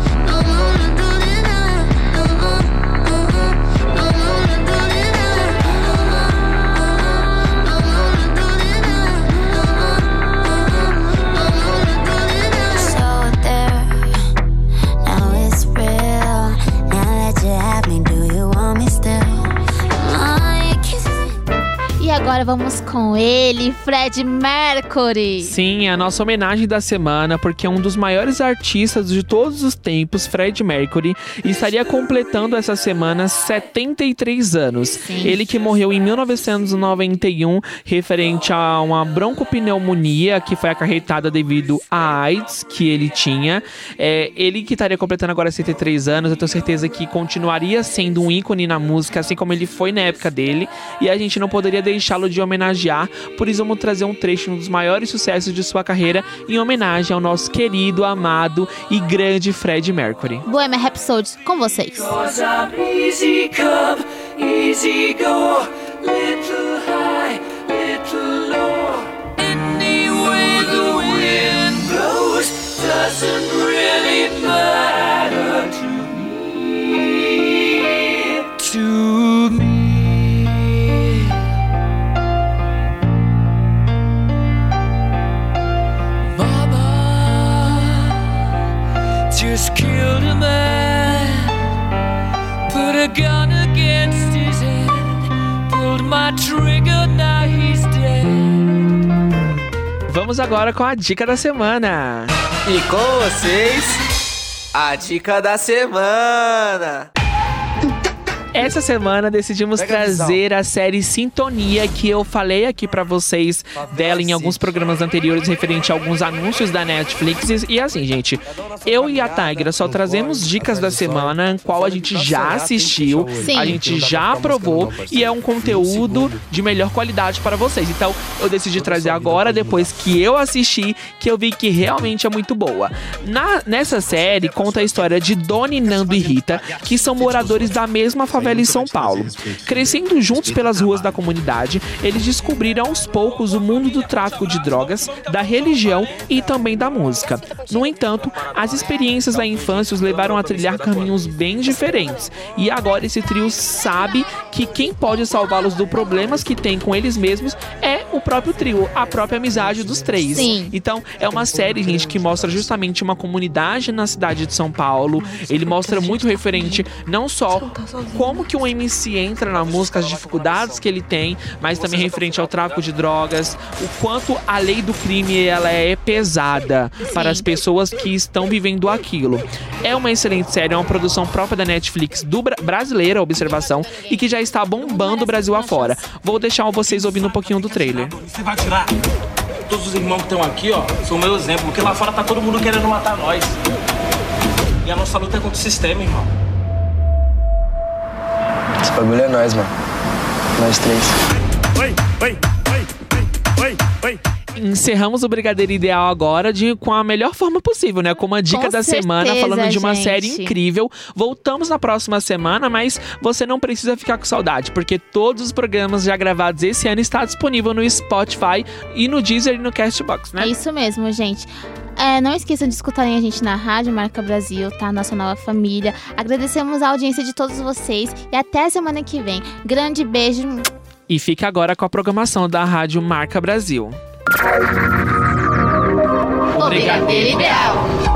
[SPEAKER 1] Agora vamos com ele, Fred Mercury.
[SPEAKER 2] Sim, é a nossa homenagem da semana, porque é um dos maiores artistas de todos os tempos, Fred Mercury, estaria completando essa semana 73 anos. Ele que morreu em 1991, referente a uma broncopneumonia que foi acarretada devido à AIDS que ele tinha. É, ele que estaria completando agora 73 anos, eu tenho certeza que continuaria sendo um ícone na música, assim como ele foi na época dele, e a gente não poderia deixá-lo de homenagear, por isso vamos trazer um trecho de um dos maiores sucessos de sua carreira em homenagem ao nosso querido, amado e grande Fred Mercury.
[SPEAKER 1] Bohemian Rhapsody com vocês.
[SPEAKER 3] Cause I'm easy come, easy go, little high, little low. Any way the wind blows doesn't just killed a man. Put a gun against his head. Pulled my trigger, now he's dead.
[SPEAKER 2] Vamos agora com a dica da semana.
[SPEAKER 23] E com vocês, a dica da semana.
[SPEAKER 2] Essa semana decidimos
[SPEAKER 23] Pega a
[SPEAKER 2] trazer a série Sintonia, que eu falei aqui pra vocês dela em alguns programas anteriores, referente a alguns anúncios da Netflix. E, assim, gente, eu e a Tigra só trazemos dicas da semana, qual a gente já assistiu, a gente já aprovou e é um conteúdo de melhor qualidade para vocês. Então, eu decidi trazer agora, depois que eu assisti, que eu vi que realmente é muito boa. Na, nessa série, conta a história de Doni, Nando e Rita, que são moradores da mesma favela em São Paulo. Crescendo juntos pelas ruas da comunidade, eles descobriram aos poucos o mundo do tráfico de drogas, da religião e também da música. No entanto, as experiências da infância os levaram a trilhar caminhos bem diferentes. E agora esse trio sabe que quem pode salvá-los dos problemas que tem com eles mesmos é o próprio trio, a própria amizade dos três.
[SPEAKER 1] Sim.
[SPEAKER 2] Então, é uma série, gente, que mostra justamente uma comunidade na cidade de São Paulo. Ele mostra muito referente não só como que um MC entra na música, as dificuldades que ele tem, mas também referente ao tráfico de drogas, o quanto a lei do crime ela é pesada para as pessoas que estão vivendo aquilo. É uma excelente série, é uma produção própria da Netflix do Bra- brasileira, observação, e que já está bombando o Brasil afora. Vou deixar vocês ouvindo um pouquinho do trailer.
[SPEAKER 24] Você vai tirar? Todos os irmãos que estão aqui, ó, são meu exemplo, porque lá fora tá todo mundo querendo matar nós. E a nossa luta é contra o sistema, irmão.
[SPEAKER 25] Esse bagulho é nós, mano. Nós três.
[SPEAKER 24] Oi, oi, oi, oi, oi, oi.
[SPEAKER 2] Encerramos o Brigadeiro Ideal agora de, com a melhor forma possível, né? Com uma dica
[SPEAKER 1] Com
[SPEAKER 2] da semana,
[SPEAKER 1] certeza,
[SPEAKER 2] falando de uma
[SPEAKER 1] gente.
[SPEAKER 2] série incrível. Voltamos na próxima semana, mas você não precisa ficar com saudade, porque todos os programas já gravados esse ano estão disponíveis no Spotify e no Deezer e no Castbox, né?
[SPEAKER 1] É isso mesmo, gente. É, não esqueçam de escutarem a gente na Rádio Marca Brasil, tá? Nossa nova família. Agradecemos a audiência de todos vocês e até a semana que vem. Grande beijo.
[SPEAKER 2] E fica agora com a programação da Rádio Marca Brasil.
[SPEAKER 1] O Brigadeiro Ideal.